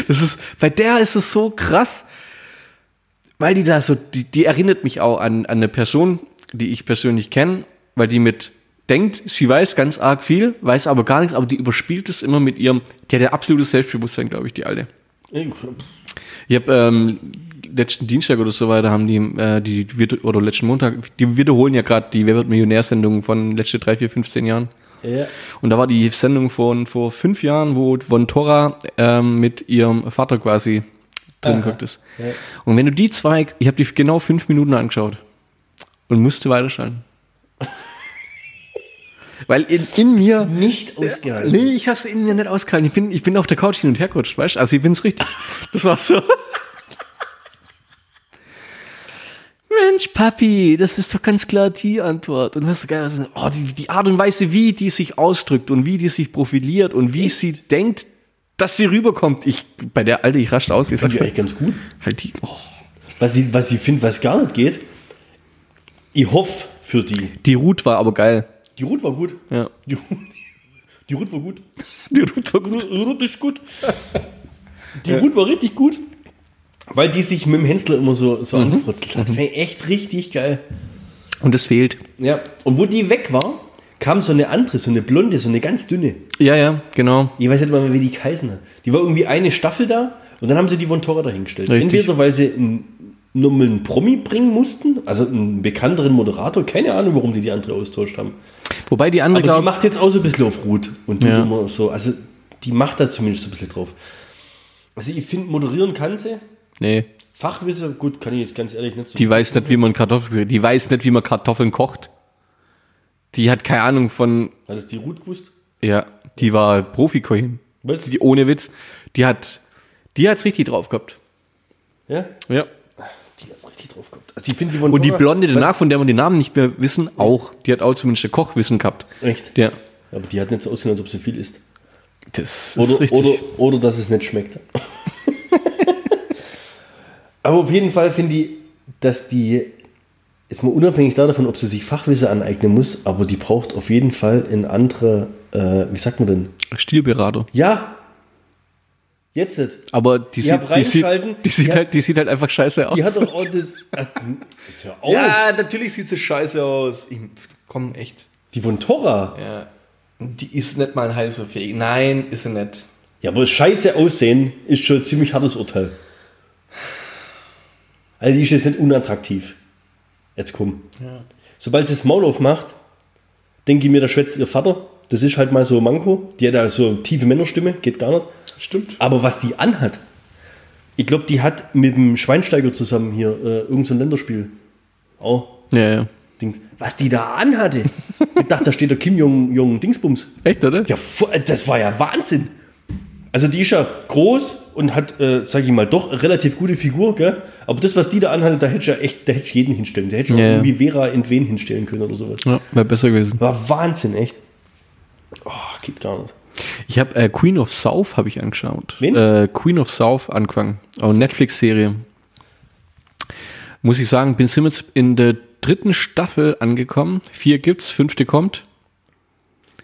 Das ist, bei der ist es so krass, weil die da so, die, die erinnert mich auch an, an eine Person, die ich persönlich kenne, weil die mit denkt, sie weiß ganz arg viel, weiß aber gar nichts, aber die überspielt es immer mit ihrem, die hat ja absolutes Selbstbewusstsein, glaube ich, die Alte. Ich habe ähm, letzten Dienstag oder so weiter haben die, äh, die, oder letzten Montag, die wiederholen ja gerade die Wer wird Millionär-Sendung von letzte drei, vier, 15 Jahren. Ja. Und da war die Sendung von vor fünf Jahren, wo Von Tora ähm, mit ihrem Vater quasi drin geguckt ist. Und wenn du die zwei, ich habe die genau fünf Minuten angeschaut und musste weiterschalten. Weil in, in mir. Nicht ausgehalten. Nee, ich hasse in mir nicht ausgehalten. Ich bin, ich bin auf der Couch hin und her gerutscht, weißt du? Also ich bin's richtig. [LAUGHS] Das war so. Mensch, Papi, das ist doch ganz klar die Antwort. Und was so geil, also, oh, die, die Art und Weise, wie die sich ausdrückt und wie die sich profiliert und wie sie denkt, dass sie rüberkommt. Ich, bei der Alte, ich rasch aus, ich ich dir. eigentlich ganz gut. Halt die, oh. Was sie, was sie findet, was gar nicht geht, ich hoffe für die. die Ruth war aber geil. Die Ruth war gut. Ja. Die, die Ruth war gut. Die Ruth war gut. Die Ruth ist gut. Die Ruth war richtig gut. Weil die sich mit dem Hensler immer so, so Mhm. angefrutzelt hat. Fand ich echt richtig geil. Und es fehlt. Ja. Und wo die weg war, kam so eine andere, so eine blonde, so eine ganz dünne. Ja, ja, genau. Ich weiß nicht mal wie die geheißen hat. Die war irgendwie eine Staffel da und dann haben sie die Von Torra dahingestellt. Richtig. Entweder weil sie einen, nur mal einen Promi bringen mussten, also einen bekannteren Moderator, keine Ahnung, warum die die andere austauscht haben. Wobei die andere, Aber die glaube macht jetzt auch so ein bisschen auf Ruth und Ja. immer so, also die macht da zumindest so ein bisschen drauf. Also ich finde, moderieren kann sie. nee, Fachwissen, gut, kann ich jetzt ganz ehrlich nicht so. die weiß nicht, wie man Kartoffeln, die weiß nicht, wie man Kartoffeln kocht. Die hat keine Ahnung von, Hat es die Ruth gewusst? ja, die war Profiköchin. Was? Die ohne Witz, die hat, die hat's richtig drauf gehabt. Ja? Ja. Die es richtig drauf gehabt. Also ich die Und die Blonde danach, von der wir den Namen nicht mehr wissen, auch. Die hat auch zumindest Kochwissen gehabt. Echt? Ja. Aber die hat nicht so aussehen, als ob sie viel isst. Das ist Oder, richtig. oder, oder dass es nicht schmeckt. [LAUGHS] Aber auf jeden Fall finde ich, dass die, ist mal unabhängig davon, ob sie sich Fachwissen aneignen muss, aber die braucht auf jeden Fall ein anderer, äh, wie sagt man denn? Stilberater. Ja! Jetzt nicht. Aber die Ja, sieht, die sieht, die sieht Die halt, die sieht halt einfach scheiße aus. Die hat doch auch das. [LAUGHS] Jetzt hör auf. ja, natürlich sieht sie scheiße aus. Ich, komm, echt. Die von Torra. Ja. Die ist nicht mal ein heißer fähig. Nein, ist sie nicht. Ja, aber scheiße Aussehen ist schon ein ziemlich hartes Urteil. Also die ist jetzt nicht unattraktiv. Jetzt komm. Sobald sie das Maul aufmacht, denke ich mir, da schwätzt ihr Vater. Das ist halt mal so ein Manko. Die hat ja so eine tiefe Männerstimme, geht gar nicht. Stimmt. Aber was die anhat, ich glaube, die hat mit dem Schweinsteiger zusammen hier äh, irgendein so ein Länderspiel. Oh, Ja, ja. Dings. Was die da anhatte. ich dachte, da steht der Kim Jong, Jong Dingsbums. Echt, oder? Ja, das war ja Wahnsinn. Also die ist ja groß und hat, äh, sag ich mal, doch eine relativ gute Figur, gell? Aber das, was die da anhatte, da hätte ich ja echt, da hätte ich jeden hinstellen. Da hätte ich Ja, auch ja. irgendwie Vera in wen hinstellen können oder sowas. Ja, wäre besser gewesen. War Wahnsinn, echt. Oh, geht gar nicht. Ich habe äh, Queen of South habe ich angeschaut. Wen? Äh, Queen of South angefangen. Auch Netflix-Serie. Muss ich sagen, bin jetzt in der dritten Staffel angekommen. Vier gibt's, fünfte kommt.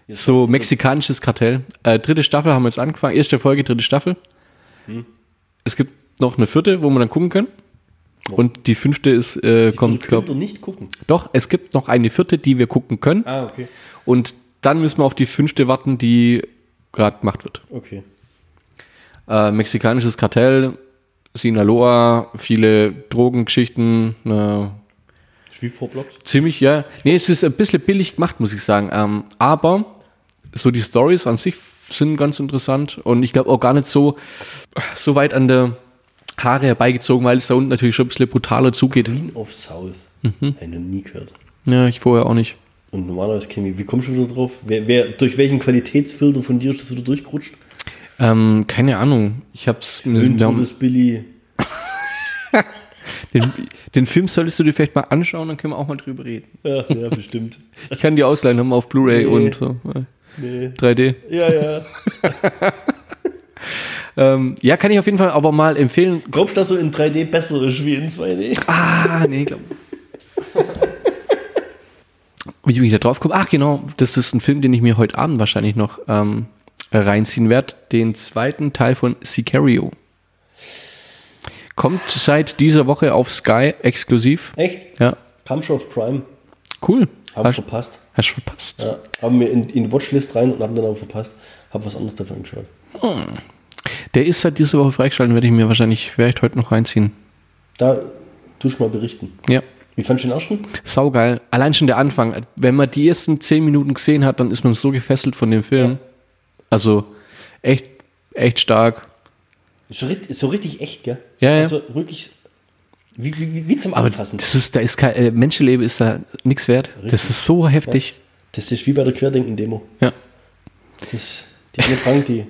So mexikanisches Kartell. Äh, dritte Staffel haben wir jetzt angefangen. Erste Folge, dritte Staffel. Hm. Es gibt noch eine vierte, wo wir dann gucken können. Und die fünfte ist, äh, kommt, Könnt glaub, ihr nicht gucken. doch, es gibt noch eine vierte, die wir gucken können. Ah, okay. Und dann müssen wir auf die fünfte warten, die gerade gemacht wird. Okay. Äh, mexikanisches Kartell, Sinaloa, viele Drogengeschichten, äh, Schwiefvorblocks. ziemlich, ja. Nee, es ist ein bisschen billig gemacht, muss ich sagen. Ähm, aber so die Stories an sich sind ganz interessant und ich glaube auch gar nicht so, so weit an der Haare herbeigezogen, weil es da unten natürlich schon ein bisschen brutaler zugeht. Queen of South. Mhm. Habe ich noch nie gehört. Ja, ich vorher auch nicht. Und normalerweise ich, wie kommst du wieder drauf? Wer, wer, durch welchen Qualitätsfilter von dir ist das wieder durchgerutscht? Ähm, keine Ahnung. Ich hab's. Höhen wir haben- das Billy. [LAUGHS] Den, den Film solltest du dir vielleicht mal anschauen, dann können wir auch mal drüber reden. Ja, ja, bestimmt. Ich kann die ausleihen, haben wir auf Blu-ray Nee. und so. Nee. 3D. Ja, ja. [LAUGHS] ähm, ja, kann ich auf jeden Fall aber mal empfehlen. Glaubst du, dass so in 3D besser ist wie in 2D? Ah, nee, glaub. [LAUGHS] Wie bin ich da drauf komme? Ach, genau, das ist ein Film, den ich mir heute Abend wahrscheinlich noch ähm, reinziehen werde. Den zweiten Teil von Sicario. Kommt seit dieser Woche auf Sky exklusiv. Echt? Ja, Kam schon auf Prime. cool. Haben Hast, verpasst. hast du verpasst. Ja, haben wir in, in die Watchlist rein und haben dann aber verpasst. Hab was anderes davon geschaut. Der ist seit dieser Woche freigeschaltet, werde ich mir wahrscheinlich vielleicht heute noch reinziehen. Da tust du mal berichten. Ja. Wie fandst du den ersten? Saugeil. Allein schon der Anfang. Wenn man die ersten zehn Minuten gesehen hat, dann ist man so gefesselt von dem Film. Also echt, echt stark. So richtig, so richtig echt, gell? Ja, ja. Also wirklich wie, wie, wie- zum Aber Anfassen. das ist, da ist kein, äh, Menschenleben ist da nichts wert. Das ist so heftig. Das ist wie bei der Querdenken-Demo. Ja. Das, die Frank, die.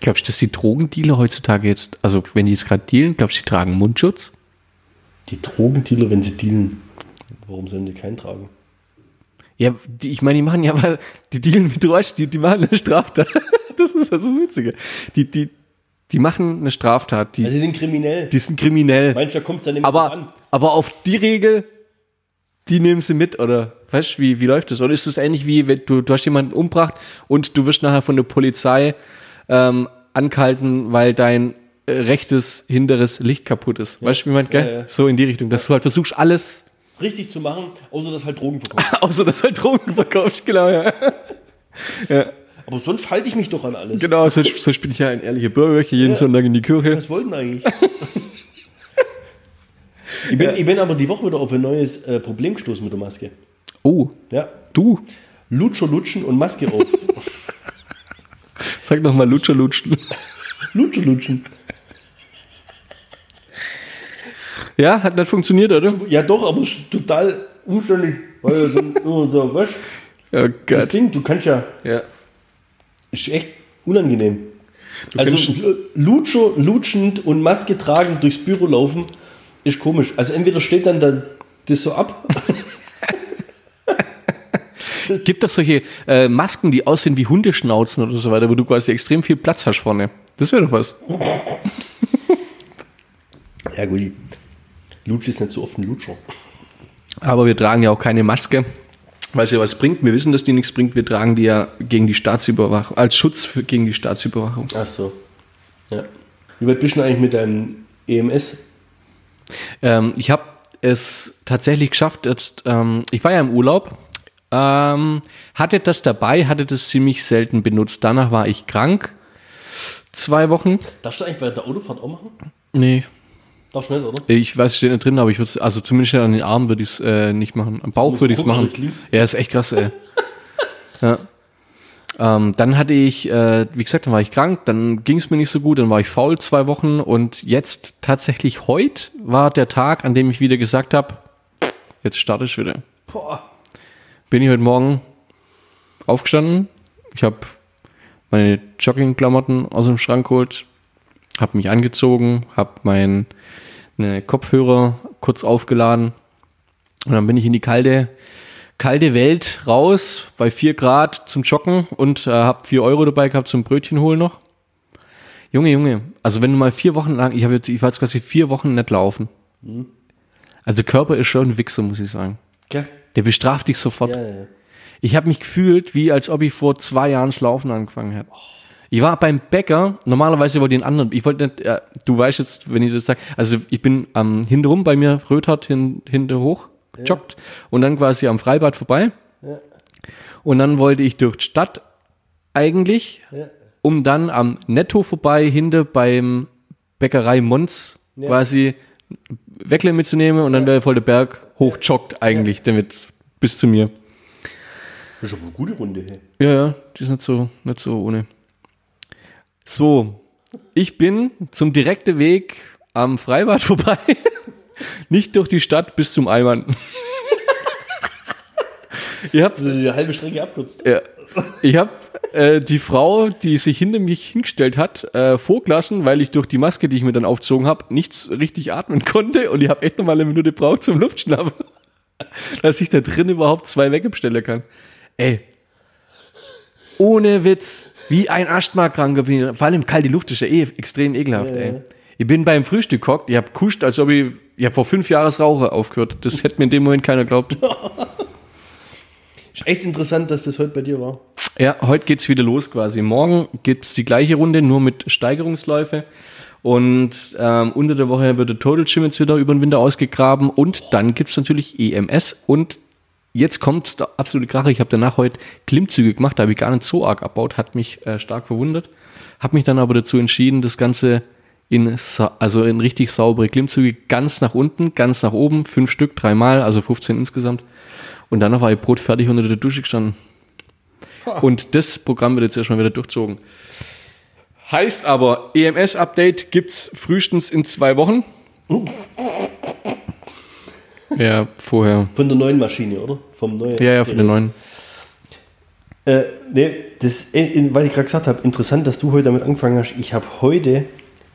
Glaubst du, dass die Drogendealer heutzutage jetzt, also wenn die jetzt gerade dealen, glaubst du, die tragen Mundschutz? Die Drogendealer, wenn sie dealen, warum sollen die keinen tragen? Ja, die, ich meine, die machen ja, aber die dealen mit Rush, die, die machen eine Straftat. [LAUGHS] Das ist also das Witzige. Die, die, die machen eine Straftat, die, Also sie sind kriminell. die sind kriminell. Mancher kommt es dann Aber, an. aber auf die Regel, die nehmen sie mit, oder? Weißt du, wie, wie läuft das? Oder ist es ähnlich wie, wenn du, du hast jemanden umgebracht und du wirst nachher von der Polizei ähm, angehalten, weil dein rechtes hinteres Licht kaputt ist. Weißt du, wie man, gell? Ja, ja. So in die Richtung, dass du halt versuchst, alles, Richtig zu machen, außer dass halt Drogen verkauft. [LAUGHS] außer dass halt Drogen verkaufst, genau, ja. Aber sonst halte ich mich doch an alles. Genau, sonst, sonst bin ich ja ein ehrlicher Bürger, ich gehe jeden Sonntag in die Kirche. Was wollten eigentlich? [LAUGHS] ich, bin, ich bin aber die Woche wieder auf ein neues äh, Problem gestoßen mit der Maske. Oh, Ja. du, Lutscher lutschen und Maske auf. [LAUGHS] sag doch mal Lutscher lutschen. Lutscher lutschen. Ja, hat nicht funktioniert, oder? Ja doch, aber total umständlich. Weil dann, [LAUGHS] da, weißt, Oh das Gott. Ding, du kannst ja, Ja. ist echt unangenehm. also kannst- Lu- Lutscher, lutschend und Maske tragen durchs Büro laufen, ist komisch. Also entweder steht dann da das so ab. [LAUGHS] Gibt doch solche äh, Masken, die aussehen wie Hundeschnauzen oder so weiter, wo du quasi extrem viel Platz hast vorne. Das wäre doch was. Ja gut, Lutsch ist nicht so oft ein Lutscher. Aber wir tragen ja auch keine Maske, weil sie was bringt. Wir wissen, dass die nichts bringt. Wir tragen die ja gegen die Staatsüberwachung, als Schutz für, gegen die Staatsüberwachung. Ach so. Ja. Wie weit bist du denn eigentlich mit deinem EMS? Ähm, ich habe es tatsächlich geschafft, jetzt, ähm, ich war ja im Urlaub, ähm, hatte das dabei, hatte das ziemlich selten benutzt. Danach war ich krank. Zwei Wochen. Darfst du eigentlich bei der Autofahrt auch machen? Nee, Du nicht, oder? Ich weiß, es steht nicht drin, aber ich würde also zumindest an den Armen würde ich es äh, nicht machen. Am Bauch würde ich es machen. Ja, ist echt krass, ey. [LAUGHS] ja. Ähm, dann hatte ich, äh, wie gesagt, dann war ich krank, dann ging es mir nicht so gut, dann war ich faul zwei Wochen und jetzt tatsächlich heute war der Tag, an dem ich wieder gesagt habe, jetzt starte ich wieder. Boah. Bin ich heute Morgen aufgestanden, ich habe meine Joggingklamotten aus dem Schrank geholt, habe mich angezogen, habe meine Kopfhörer kurz aufgeladen und dann bin ich in die kalte, kalte Welt raus bei 4 Grad zum Joggen und äh, habe 4 Euro dabei gehabt zum Brötchen holen noch. Junge, Junge, also wenn du mal vier Wochen lang, ich habe jetzt, ich war jetzt quasi vier Wochen nicht laufen. Also der Körper ist schon ein Wichser, muss ich sagen. Gell? Der bestraft dich sofort. Ja, ja. Ich habe mich gefühlt, wie als ob ich vor zwei Jahren das Laufen angefangen hätte. Ich war beim Bäcker, normalerweise wollte ich den anderen, ich wollte nicht, äh, du weißt jetzt, wenn ich das sage, also ich bin am hintenrum bei mir, Röthart hin, hinter hoch, joggt und dann quasi am Freibad vorbei. Und dann wollte ich durch die Stadt eigentlich, Ja. um dann am Netto vorbei, hinter beim Bäckerei Mons quasi Weckle mitzunehmen und dann wäre voll der Berg hochjoggt eigentlich, damit bis zu mir. Das ist aber eine gute Runde. Hey. Ja, ja, die ist nicht so, nicht so ohne. So, ich bin zum direkten Weg am Freibad [LAUGHS] vorbei. Nicht durch die Stadt bis zum Eimann. [LAUGHS] ich habe Also die halbe Strecke abkürzt. ja, ich hab, äh, die Frau, die sich hinter mich hingestellt hat, äh, vorgelassen, weil ich durch die Maske, die ich mir dann aufgezogen habe, nichts richtig atmen konnte. Und ich habe echt noch mal eine Minute gebraucht zum Luftschnappen. [LAUGHS] Dass ich da drin überhaupt zwei wegbestellen kann. Ey. Ohne Witz. Wie ein Asthma-Kranker. bin ich- Vor allem kalte Luft ist ja eh extrem ekelhaft, ey. Ich bin beim Frühstück gehockt, ich hab kuscht, als ob ich, ich hab vor fünf Jahren das Rauchen aufgehört. Das hätte mir in dem Moment keiner geglaubt. [LAUGHS] Ist echt interessant, dass das heute bei dir war. Ja, heute geht's wieder los quasi. Morgen gibt's die gleiche Runde, nur mit Steigerungsläufe. Und ähm, unter der Woche wird der Total Gym jetzt wieder über den Winter ausgegraben. Und dann gibt's natürlich EMS. Und jetzt kommt der absolute Krache. Ich habe danach heute Klimmzüge gemacht, da habe ich gar nicht so arg abbaut, hat mich äh, stark verwundert. Habe mich dann aber dazu entschieden, das Ganze in, also in richtig saubere Klimmzüge ganz nach unten, ganz nach oben, fünf Stück, dreimal, also 15 insgesamt. Und danach war ich brotfertig unter der Dusche gestanden. Und das Programm wird jetzt erstmal wieder durchzogen. Heißt aber, EMS-Update gibt's frühestens in zwei Wochen. Ja, vorher. Von der neuen Maschine, oder? Vom neuen. Ja, ja, von den neuen. Äh, nee, das, weil ich gerade gesagt habe, interessant, dass du heute damit angefangen hast. Ich habe heute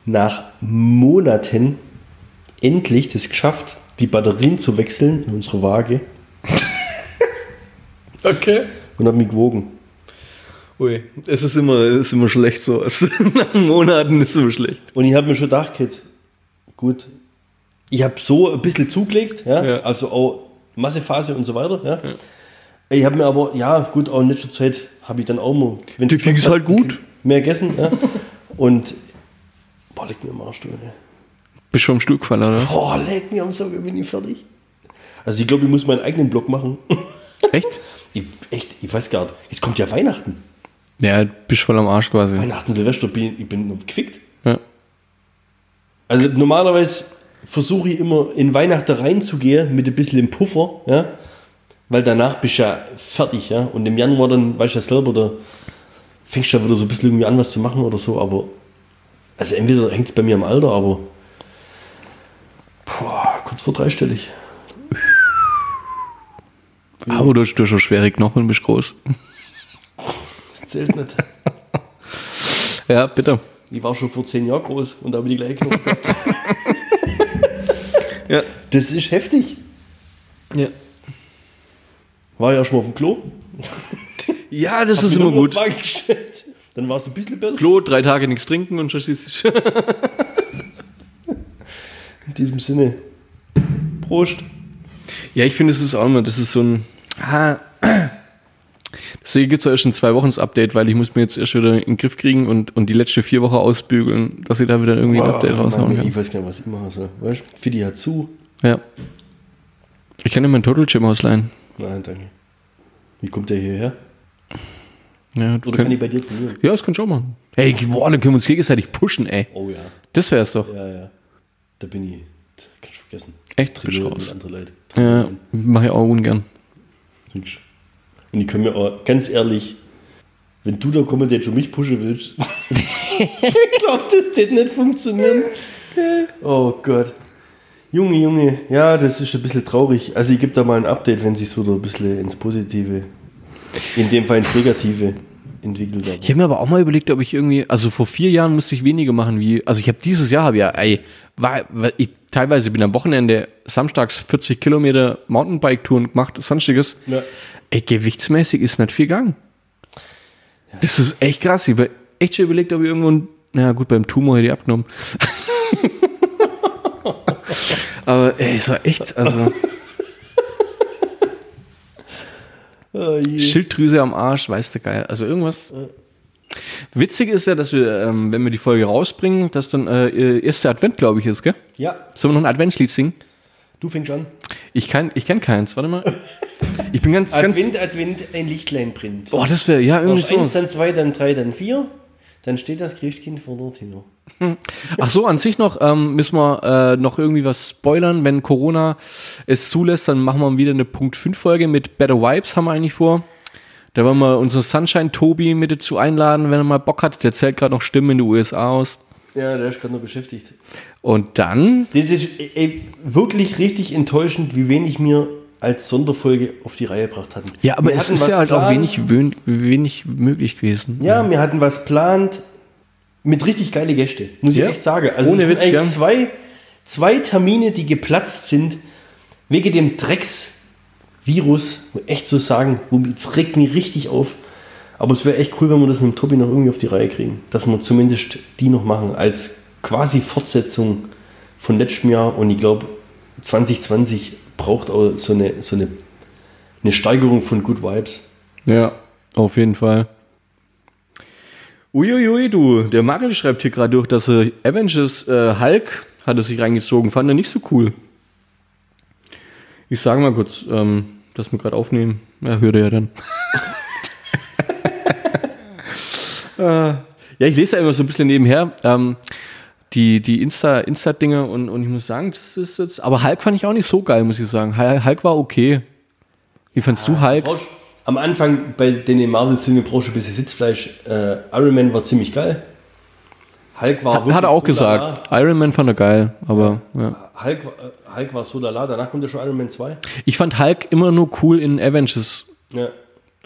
nach Monaten endlich das geschafft, die Batterien zu wechseln in unserer Waage [LAUGHS] Okay. und habe mich gewogen. Ui, es ist immer, es ist immer schlecht so. [LAUGHS] Nach Monaten ist es immer schlecht. Und ich habe mir schon gedacht, Kid, gut, ich habe so ein bisschen zugelegt, ja, Ja. also auch Massephase und so weiter. Ja. Ich habe mir aber, ja, gut, auch in letzter Zeit habe ich dann auch mal, wenn Dir ging's halt gut. mehr gegessen. Ja. Und, boah, leck mir am Arsch, du. ey. Bist schon am Stuhl gefallen, oder? Boah, leck mir am Sauge, bin ich fertig. Also ich glaube, ich muss meinen eigenen Blog machen. [LAUGHS] Echt? Ich, echt, ich weiß gar nicht. Jetzt kommt ja Weihnachten. Ja, bist voll am Arsch quasi. Weihnachten, Silvester, bin, ich bin gefickt. Ja. Also normalerweise versuche ich immer in Weihnachten reinzugehen mit ein bisschen im Puffer, ja. Weil danach bist du ja fertig, ja. Und im Januar dann, weißt du ja selber, da fängst du ja wieder so ein bisschen irgendwie an, was zu machen oder so, aber also entweder hängt es bei mir am Alter, aber boah, kurz vor dreistellig. [LAUGHS] Aber du hast, du hast schon schwere Knochen und bist groß. Das zählt nicht. [LAUGHS] Ja, bitte. Ich war schon vor zehn Jahren groß und habe die gleiche Knochen gehabt. [LAUGHS] Ja. Das ist heftig. Ja. War ja schon mal auf dem Klo. [LAUGHS] Ja, das Hab ist immer gut. Dann war es ein bisschen besser. Klo, drei Tage nichts trinken und schon du. [LAUGHS] In diesem Sinne. Prost. Ja, ich finde, es ist auch immer, das ist so ein. Ah, deswegen gibt es ja erst ein zwei Wochen Update, weil ich muss mir jetzt erst wieder in den Griff kriegen und, und die letzte vier Wochen ausbügeln, dass ich da wieder irgendwie ein Update raushauen kann. ich weiß gar nicht, was ich machen soll. Weißt du, Fidi hat zu. Ja. Ich kann dir meinen Total Gym ausleihen. Nein, danke. Wie kommt der hierher? Ja, du Oder kann ich bei dir trainieren? ja, das kannst du auch machen. Hey, boah, dann können wir uns gegenseitig pushen, ey. Oh ja. Das wär's doch. Ja, ja. Da bin ich. Kannst du vergessen. Echt? Trainieren raus. mit anderen Leuten. Ja, mach ich auch ungern. Mensch. Und ich kann mir auch, ganz ehrlich, wenn du da kommen, der schon mich pushen willst, [LAUGHS] ich glaube, das wird nicht funktionieren. Oh Gott. Junge, Junge, ja, das ist ein bisschen traurig. Also ich gebe da mal ein Update, wenn sich so ein bisschen ins Positive, in dem Fall ins Negative entwickelt. Aber. Ich habe mir aber auch mal überlegt, ob ich irgendwie, also vor vier Jahren musste ich weniger machen wie, also ich habe dieses Jahr, habe ja, ey, war, war ich teilweise bin am Wochenende samstags 40 Kilometer Mountainbike-Touren gemacht, sonstiges. Ja. Ey, gewichtsmäßig ist nicht viel gegangen. Das ist echt krass. Ich habe echt schon überlegt, ob ich irgendwo, ein- na gut, beim Tumor hätte ich abgenommen. [LAUGHS] aber ey, es war echt, also [LAUGHS] Oh. Schilddrüse am Arsch, weißt du geil. Also irgendwas. Witzig ist ja, dass wir, ähm, wenn wir die Folge rausbringen, dass dann äh, erster Advent, glaube ich, ist, gell? Ja, Sollen wir noch ein Adventslied singen? du fängst an. Ich kann, ich kenne keins. Warte mal. [LAUGHS] Ich bin ganz, ganz. Advent, Advent, ein Lichtlein brennt. Oh, das wäre ja irgendwie Auf eins, so. dann zwei, dann drei, dann vier. Dann steht das Christkind vor der Tür. [LAUGHS] Ach so, an sich noch ähm, müssen wir äh, noch irgendwie was spoilern. Wenn Corona es zulässt, dann machen wir wieder eine Punkt 5 Folge mit Better Vibes haben wir eigentlich vor. Da wollen wir unseren Sunshine Tobi mit dazu einladen, wenn er mal Bock hat. Der zählt gerade noch Stimmen in den USA aus. Ja, der ist gerade noch beschäftigt. Und dann Das ist ey, wirklich richtig enttäuschend, wie wenig mir als Sonderfolge auf die Reihe gebracht hatten. Ja, aber Wir es ist ja halt auch geplant. wenig, wenig möglich gewesen. Ja, wir hatten was plant mit richtig geile Gäste, muss Ja. ich echt sagen. Also Ohne es sind Witz, eigentlich zwei, zwei Termine, die geplatzt sind, wegen dem Drecks-Virus, echt so sagen, wo- jetzt regt mich richtig auf. Aber es wäre echt cool, wenn wir das mit dem Tobi noch irgendwie auf die Reihe kriegen. Dass wir zumindest die noch machen als quasi Fortsetzung von letztem Jahr. Und ich glaube, 2020 braucht auch so eine, so eine, eine Steigerung von Good Vibes. Ja, auf jeden Fall. Uiuiui, du, der Magel schreibt hier gerade durch, dass er Avengers äh, Hulk hat er sich reingezogen, fand er nicht so cool. Ich sage mal kurz, ähm, dass wir gerade aufnehmen. Ja, hört er ja dann. [LAUGHS] äh, ja, ich lese ja immer so ein bisschen nebenher. Ähm, die, die Insta, Insta-Dinge und, und ich muss sagen, das ist jetzt, aber Hulk fand ich auch nicht so geil, muss ich sagen. Hul- Hulk war okay. Wie fandst du Hulk? Brauchst- Am Anfang bei den Marvel-Filmen brauchst du ein bisschen Sitzfleisch. Äh, Iron Man war ziemlich geil. Hulk war Hat er auch so lala. gesagt. Iron Man fand er geil, aber ja. Hulk, war- äh, Hulk war so lala, danach kommt ja schon Iron Man 2. Ich fand Hulk immer nur cool in Avengers. Ja.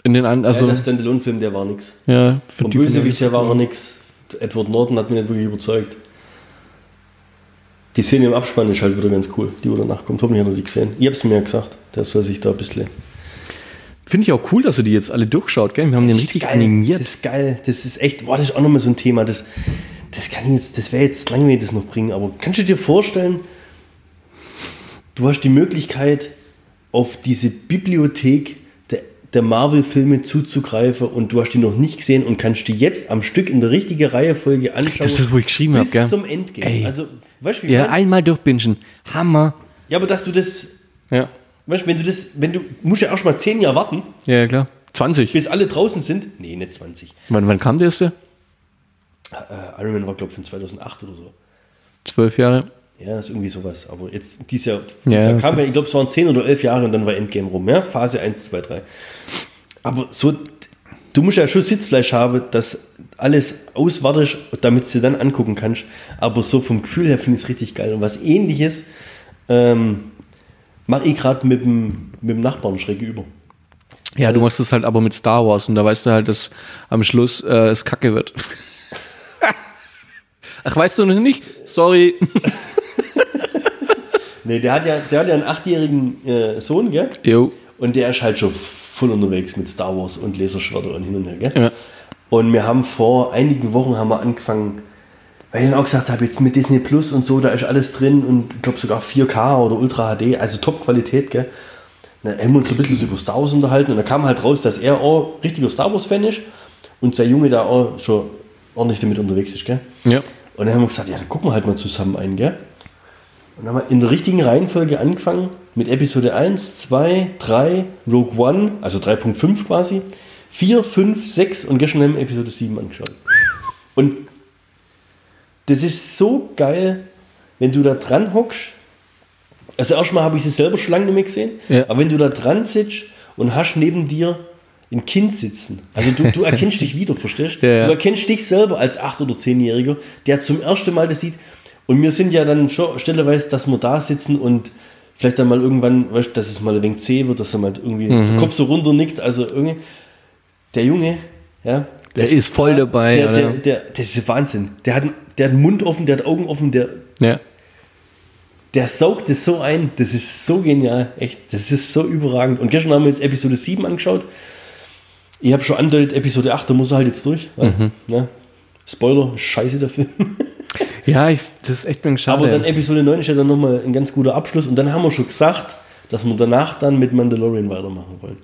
In den also ja, der Standalone-Film, der war nix. ja, Vom die Bösewicht her war er ja. nix. Edward Norton hat mich nicht wirklich überzeugt. Die Szene im Abspann ist halt wieder ganz cool, die wo danach kommt. Hoffentlich hat er die gesehen. Ich hab's mir ja gesagt, der soll sich da ein bisschen. Finde ich auch cool, dass er die jetzt alle durchschaut, gell? Wir haben den richtig geil. animiert. Das ist geil. Das ist echt, boah, das ist auch nochmal so ein Thema. Das, das kann ich jetzt, das wäre jetzt langweilig, das noch bringen. Aber kannst du dir vorstellen, du hast die Möglichkeit, auf diese Bibliothek der, der Marvel-Filme zuzugreifen und du hast die noch nicht gesehen und kannst die jetzt am Stück in der richtigen Reihenfolge anschauen. Das ist, wo ich geschrieben habe, bis gell? zum Endgame. Ey. Also, weißt du, wie Ja, mein? einmal durchbingen. Hammer. ja, aber dass du das, Ja. weißt du, wenn du das, wenn du, musst ja erst mal zehn Jahre warten, Ja, ja, klar. 20. bis alle draußen sind. Nee, nicht 20. Wann, wann kam der erste? Äh, Iron Man war, glaube ich, von 2008 oder so. Zwölf Jahre. Ja, ist irgendwie sowas. Aber jetzt, dieses Jahr, Ja, dieses Jahr okay. kam ja, ich glaube, es waren 10 oder 11 Jahre und dann war Endgame rum. Ja? Phase 1, 2, 3. Aber so, du musst ja schon Sitzfleisch haben, dass alles auswartest, damit du dann angucken kannst. Aber so vom Gefühl her finde ich es richtig geil. Und was ähnliches ähm, mache ich gerade mit dem, mit dem Nachbarn schräg über. Ja, du machst es halt aber mit Star Wars und da weißt du halt, dass am Schluss äh, es kacke wird. [LAUGHS] Ach, weißt du noch nicht? Sorry. [LAUGHS] Nee, der hat ja, der hat ja einen achtjährigen äh, Sohn, gell? Jo. Und der ist halt schon voll unterwegs mit Star Wars und Laserschwerter und hin und her, gell? Ja. Und wir haben vor einigen Wochen haben wir angefangen, weil ich dann auch gesagt habe, jetzt mit Disney Plus und so, da ist alles drin und ich glaube sogar 4K oder Ultra HD, also Top-Qualität, gell? Da haben wir uns so ein bisschen über Star Wars unterhalten und da kam halt raus, dass er auch richtiger Star Wars-Fan ist und sein Junge da auch schon ordentlich damit unterwegs ist, gell? Ja. Und dann haben wir gesagt, ja, dann gucken wir halt mal zusammen ein, gell? Und dann haben wir in der richtigen Reihenfolge angefangen mit Episode 1, 2, 3, Rogue One, also 3.5 quasi, 4, 5, 6 und gestern haben wir Episode 7 angeschaut. Und das ist so geil, wenn du da dran hockst. Also erstmal habe ich sie selber schon lange nicht mehr gesehen, Ja. aber wenn du da dran sitzt und hast neben dir ein Kind sitzen, also du, du erkennst dich wieder, verstehst Ja, ja. Du erkennst dich selber als 8- oder 10-Jähriger, der zum ersten Mal das sieht. Und wir sind ja dann schon stelleweise, dass wir da sitzen und vielleicht dann mal irgendwann, weißt du, dass es mal ein wenig zäh wird, dass dann mal irgendwie Mhm. der Kopf so runter nickt. Also irgendwie, der Junge, ja. Der ist voll dabei, Der, der, der, das ist Wahnsinn. Der hat, der hat den Mund offen, der hat Augen offen, der, Ja. der saugt es so ein. Das ist so genial. Echt, das ist so überragend. Und gestern haben wir jetzt Episode 7 angeschaut. Ich habe schon andeutet, Episode 8, da muss er halt jetzt durch. Mhm. Ne? Spoiler, scheiße der Film. [LAUGHS] Ja, ich, das ist echt ein schade. Aber dann Episode 9 ist ja dann nochmal ein ganz guter Abschluss. Und dann haben wir schon gesagt, dass wir danach dann mit Mandalorian weitermachen wollen.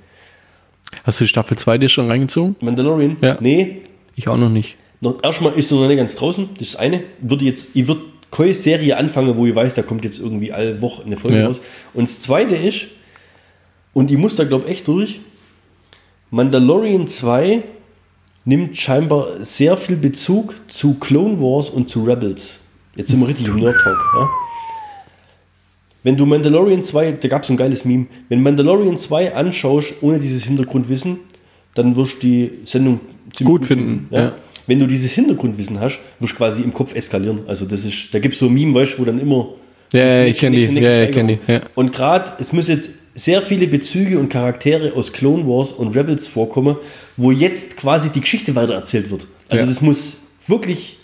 Hast du Staffel 2 dir schon reingezogen? Mandalorian? Ja. Nee, Ich auch noch nicht. noch, erstmal ist er noch nicht ganz draußen. Das ist eine. Würde jetzt, ich würde keine Serie anfangen, wo ich weiß, da kommt jetzt irgendwie alle Woche eine Folge Ja. raus. Und das zweite ist, und ich muss da glaube echt durch, Mandalorian 2 nimmt scheinbar sehr viel Bezug zu Clone Wars und zu Rebels. Jetzt sind wir richtig im Nerd Talk. Ja? Wenn du Mandalorian 2, da gab es ein geiles Meme, wenn Mandalorian 2 anschaust, ohne dieses Hintergrundwissen, dann wirst du die Sendung ziemlich Gut finden, ja. Wenn du dieses Hintergrundwissen hast, wirst du quasi im Kopf eskalieren. Also das ist, da gibt es so ein Meme, weißt du, wo dann immer Ja, ja, ich kenne die. Ja, ja, ich kenne die. Ja. Und gerade, es müssen sehr viele Bezüge und Charaktere aus Clone Wars und Rebels vorkommen, wo jetzt quasi die Geschichte weitererzählt wird. Also Ja. das muss wirklich.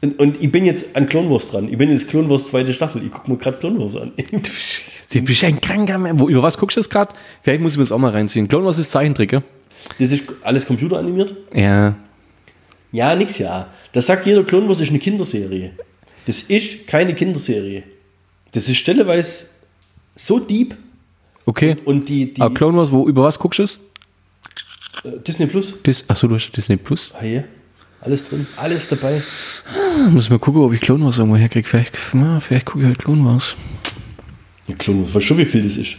Und, und ich bin jetzt an Clone Wars dran. Ich bin jetzt Clone Wars zweite Staffel. Ich gucke mir gerade Clone Wars an. Du bist ein kranker Mann. Wo, über was guckst du das gerade? Vielleicht muss ich mir das auch mal reinziehen. Clone Wars ist Zeichentrick, ja? Das ist alles computeranimiert. Ja. Ja, nix ja. Das sagt jeder Clone Wars ist eine Kinderserie. Das ist keine Kinderserie. Das ist stelleweise so deep Okay. und die, die Aber Clone Wars, wo, über was guckst du es? äh, Disney Plus. Dis Achso, du hast Disney Plus. Ah, ja. Alles drin, alles dabei. Muss mal gucken, ob ich Clone Wars irgendwo herkriege. Vielleicht, na, vielleicht gucke ich halt Clone Wars. Ja, Clone Wars, weißt du schon, wie viel das ist?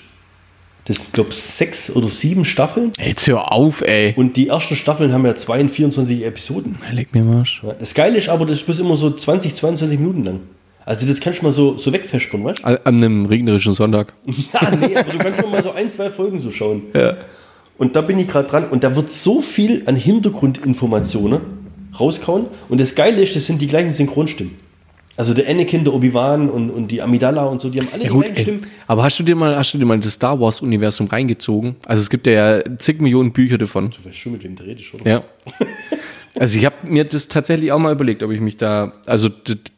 Das sind, glaube ich, sechs oder sieben Staffeln. Jetzt hör auf, ey. Und die ersten Staffeln haben ja 2 und 24 Episoden. Leg mir mal. Arsch. Ja, Das Geile ist aber, das ist immer so 20, 22 Minuten lang. Also das kannst du mal so, so wegfespern, weißt? An einem regnerischen Sonntag. [LAUGHS] Ja, nee, aber du kannst schon mal so ein, zwei Folgen so schauen. Ja. Und da bin ich gerade dran und da wird so viel an Hintergrundinformationen rauskauen. Und das Geile ist, das sind die gleichen Synchronstimmen. Also der Anakin, der Obi-Wan und, und die Amidala und so, die haben alle Ja, die gut, gleichen ey, Stimmen. aber hast du dir mal, hast du dir mal das Star Wars Universum reingezogen? Also es gibt ja zig Millionen Bücher davon. Du weißt schon, mit wem du redest, oder? Ja. [LAUGHS] Also ich habe mir das tatsächlich auch mal überlegt, ob ich mich da, also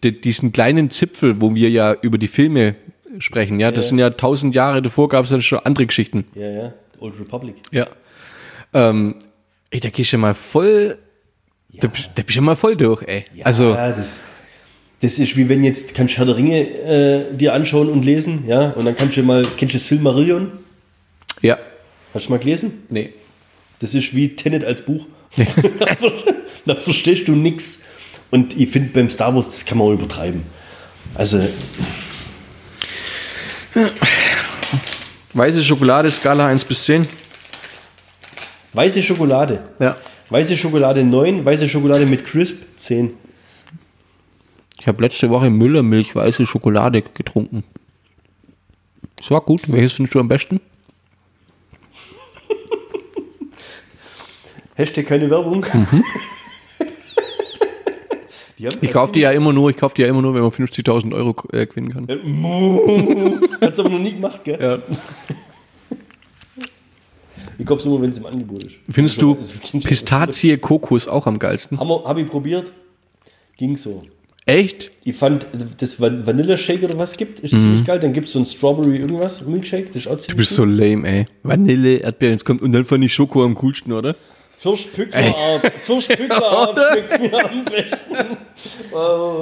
diesen kleinen Zipfel, wo wir ja über die Filme sprechen, ja, das Ja. sind ja tausend Jahre davor, gab es dann schon andere Geschichten. Ja, ja. Old Republic. Ja. Ähm, ey, da gehst du ja mal voll, da, bist- da bist du ja mal voll durch, ey. also, Ja, das, das ist wie wenn jetzt kannst du Herr der Ringe äh, dir anschauen und lesen, ja, und dann kannst du mal, kennst du Silmarillion? ja. Hast du mal gelesen? Nee. Das ist wie Tenet als Buch. [LAUGHS] da verstehst du nichts. Und ich finde beim Star Wars, das kann man auch übertreiben. Also, Weiße Schokolade, Skala 1 bis 10. weiße Schokolade. Ja. Weiße Schokolade 9, weiße Schokolade mit Crisp 10. Ich habe letzte Woche Müllermilch weiße Schokolade getrunken. Das war gut. Welches findest du am besten? Hashtag keine Werbung. [LAUGHS] Haben Ich kaufe die ja immer nur, ich kaufe die ja immer nur, wenn man 50.000 Euro äh, gewinnen kann. [LAUGHS] Hat's aber noch nie gemacht, gell? Ja. Ich kauf's immer, wenn es im Angebot ist. Findest du Also, das- Pistazie, Kokos auch am geilsten? Haben wir- Hab ich probiert. Ging so. Echt? Ich fand, das Van- Vanilla-Shake oder was gibt, Mhm. ist ziemlich geil. Dann gibt es so ein Strawberry irgendwas, Milkshake, das ist auch ziemlich Du bist so lame, ey. Vanille, Erdbeeren, jetzt kommt und dann fand ich Schoko am coolsten, oder? Fürstpücklerart. Fürstpücklerart [LAUGHS] schmeckt mir am besten.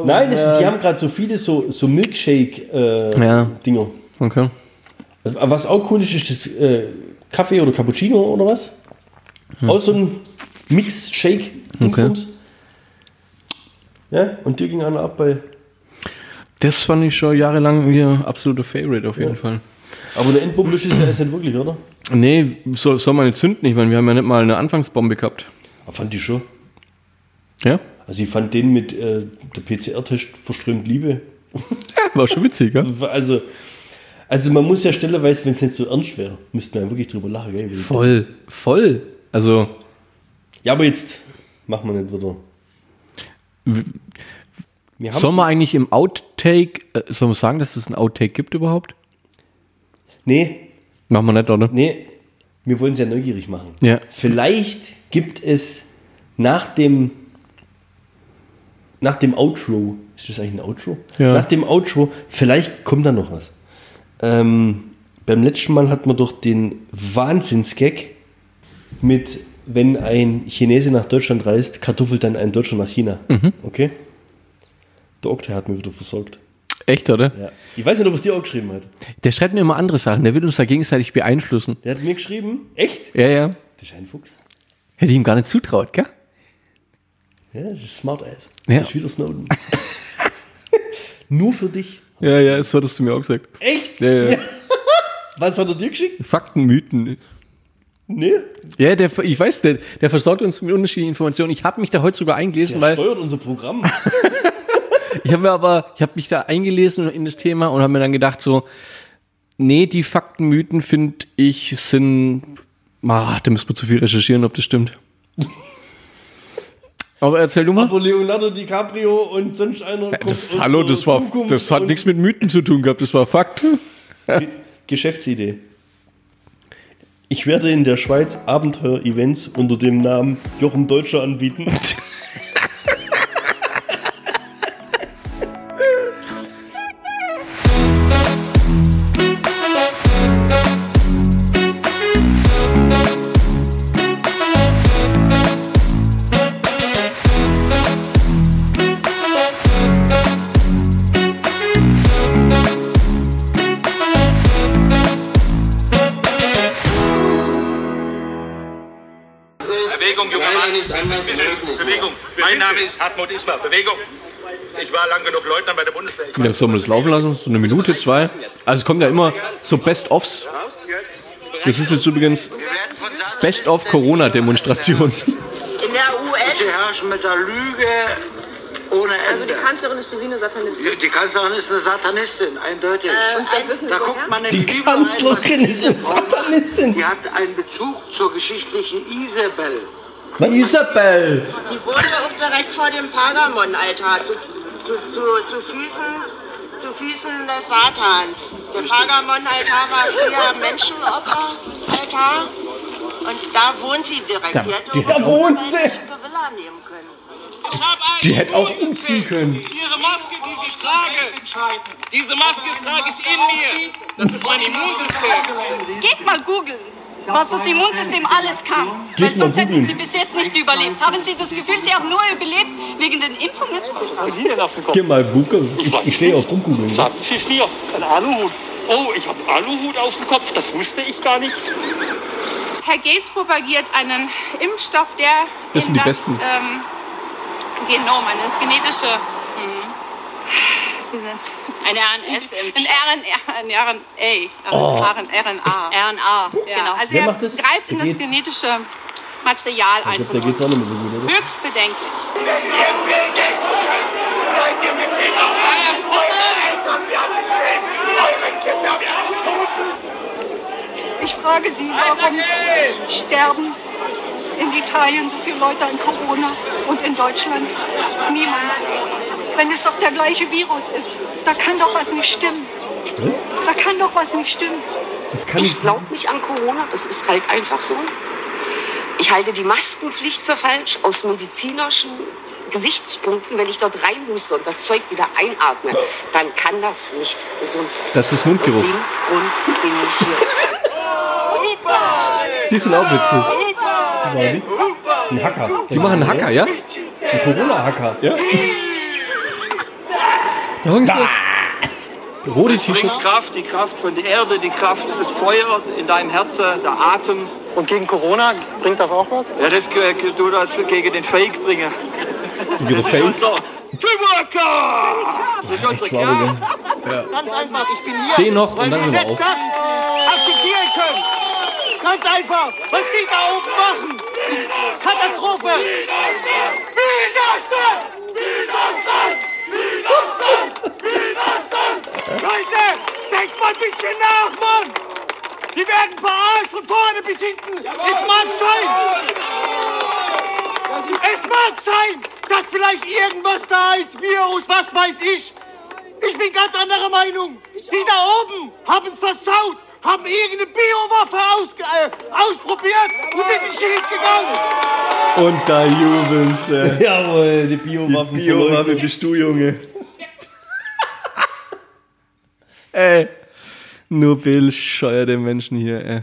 Nein, das, die haben gerade so viele so, so Milkshake-Dinger. Ja. Okay. Was auch cool ist, ist das äh, Kaffee oder Cappuccino oder was. Auch so ein Mix-Shake-Dingsbums. Ja, und dir ging einer ab bei. Das fand ich schon jahrelang ihr absoluter Favorite auf jeden Fall. Aber eine Endbombe ist es ja jetzt nicht wirklich, oder? Nee, soll, soll man nicht zünden? Ich meine, wir haben ja nicht mal eine Anfangsbombe gehabt. Aber fand ich schon. Ja? Also ich fand den mit äh, der PCR-Test verströmt Liebe. [LAUGHS] War schon witzig, ja? [LAUGHS] Also, also man muss ja stelleweise, wenn es nicht so ernst wäre, müsste man ja wirklich drüber lachen, gell? Voll, voll. Also, Ja, aber jetzt machen wir nicht wieder. Wir haben, soll man eigentlich im Outtake, äh, soll man sagen, dass es ein Outtake gibt überhaupt? nee, Machen wir nicht, oder? nee, wir wollen es ja neugierig machen. Ja. Vielleicht gibt es nach dem nach dem Outro, ist das eigentlich ein Outro? Ja. Nach dem Outro, vielleicht kommt da noch was. Ähm, beim letzten Mal hatten wir doch den Wahnsinnsgag mit, wenn ein Chinese nach Deutschland reist, kartoffelt dann ein Deutscher nach China. Mhm. Okay? Der Okta hat mir wieder versorgt. Echt, oder? Ja. Ich weiß nicht, ob es dir auch geschrieben hat. Der schreibt mir immer andere Sachen. Der will uns da gegenseitig beeinflussen. Der hat mir geschrieben, echt? Ja, ja. Das ist ein Fuchs. Hätte ich ihm gar nicht zutraut, gell? Ja, das ist smart ass. Ja. Das ist wieder Snowden. [LAUGHS] Nur für dich. Ja, ja, so hattest du mir auch gesagt. Echt? Ja, ja. [LAUGHS] Was hat er dir geschickt? Fakten, Mythen. Nee. Ja, der, ich weiß, der, der versorgt uns mit unterschiedlichen Informationen. Ich habe mich da heute sogar eingelesen, Der weil steuert unser Programm. [LAUGHS] ich habe mir aber, ich habe mich da eingelesen in das Thema und habe mir dann gedacht so, nee, die Fakten, Mythen finde ich sind, ah, da müssen wir zu viel recherchieren, ob das stimmt. Aber erzähl du mal. Aber Leonardo DiCaprio und sonst einer kommt Das, hallo, das war, Zukunft das hat nichts mit Mythen zu tun gehabt, das war Fakt. Ge- Geschäftsidee. Ich werde in der Schweiz Abenteuer-Events unter dem Namen Jochen Deutscher anbieten. [LAUGHS] ist Hartmut Ismar. Bewegung. Ich war lang genug Leutnant bei der Bundeswehr. Ich Ja, sollen wir das laufen lassen? So eine Minute, zwei? Also es kommt ja immer so Best-ofs. Das ist jetzt übrigens Best-of-Corona-Demonstration. In der UN. Sie herrschen mit der Lüge ohne Ende. Also die Kanzlerin ist für Sie eine Satanistin. Die, die Kanzlerin ist eine Satanistin, eindeutig. Äh, und das wissen Sie Da woher? guckt man in Die Bibel rein, Kanzlerin ist eine Satanistin. Die hat einen Bezug zur geschichtlichen Isabel. Na, Isabel! Die wohnte auch direkt vor dem Pergamon-Altar, zu, zu, zu, zu, Füßen, zu Füßen des Satans. Der Pergamon-Altar war früher Menschenopfer-Altar. Und da wohnt sie direkt. Da- die hätte die- auch wohnt eine sie. Villa nehmen können. Ich habe ein Die hätte auch umziehen können. Ihre Maske, die ich trage, diese Maske trage ich in mir. Das ist mein Immunsystem. Geht mal googeln, was das Immunsystem alles kann. Geht Weil sonst hätten. Sie bis jetzt nicht überlebt. Haben Sie das Gefühl, Sie haben nur überlebt wegen den Impfungen? Sie denn auf Kopf? Geh mal googeln. Ich, ich stehe auf rumgoogeln. Ne? Schatten Sie mir ein Aluhut. Oh, ich habe Aluhut auf dem Kopf, das wusste ich gar nicht. Herr Gates propagiert einen Impfstoff, der Das sind in die das Besten. ähm, Genom, in das genetische. Eine RNS-Impfstoff. Ein RNA, ein RNA, Oh. RNA. Ja, genau. also Wer er das? greift in das genetische Material Ich ein. glaube, von da geht's auch nicht mehr so gut, oder? Höchst bedenklich. Ich frage Sie, warum sterben in Italien so viele Leute an Corona und in Deutschland niemand? Wenn es doch der gleiche Virus ist, da kann doch was nicht stimmen. Was? Da kann doch was nicht stimmen. Das kann Ich glaube nicht an Corona, das ist halt einfach so. Ich halte die Maskenpflicht für falsch aus medizinischen Gesichtspunkten. Wenn ich dort reinhuste und das Zeug wieder einatme, dann kann das nicht gesund sein. Das ist Aus Mundgeruch. dem Grund bin ich hier. Die sind auch witzig. Ein Hacker. Die machen einen Hacker, ja? Ein Corona-Hacker. Ja. Da bringt T-Shirts. Kraft, die Kraft von der Erde, die Kraft des Feuer in deinem Herzen, der Atem. Und gegen Corona bringt das auch was? Ja, das du das gegen den Fake bringen. Gegen Das das ist Fake? unser Tuberka! Das ist unsere Kraft. Ganz einfach, ich bin hier. Den noch und weil dann wir sind wir nicht auf. akzeptieren können. Ganz einfach. Was die da oben machen, ist Katastrophe. Widerstand! Widerstand! Widerstand! Widerstand! Leute, denkt mal ein bisschen nach, Mann! Die werden verarscht von vorne bis hinten. Es mag sein. Es mag sein, dass vielleicht irgendwas da ist, Virus, was weiß ich. Ich bin ganz anderer Meinung. Die da oben haben versaut, haben irgendeine Biowaffe ausge äh, ausprobiert und das ist schief gegangen. Und da jubeln sie. [LAUGHS] Jawohl, die Biowaffen. Die Biowaffe bist du, Junge. [LAUGHS] Ey. Nur bescheuerte Menschen hier, ey.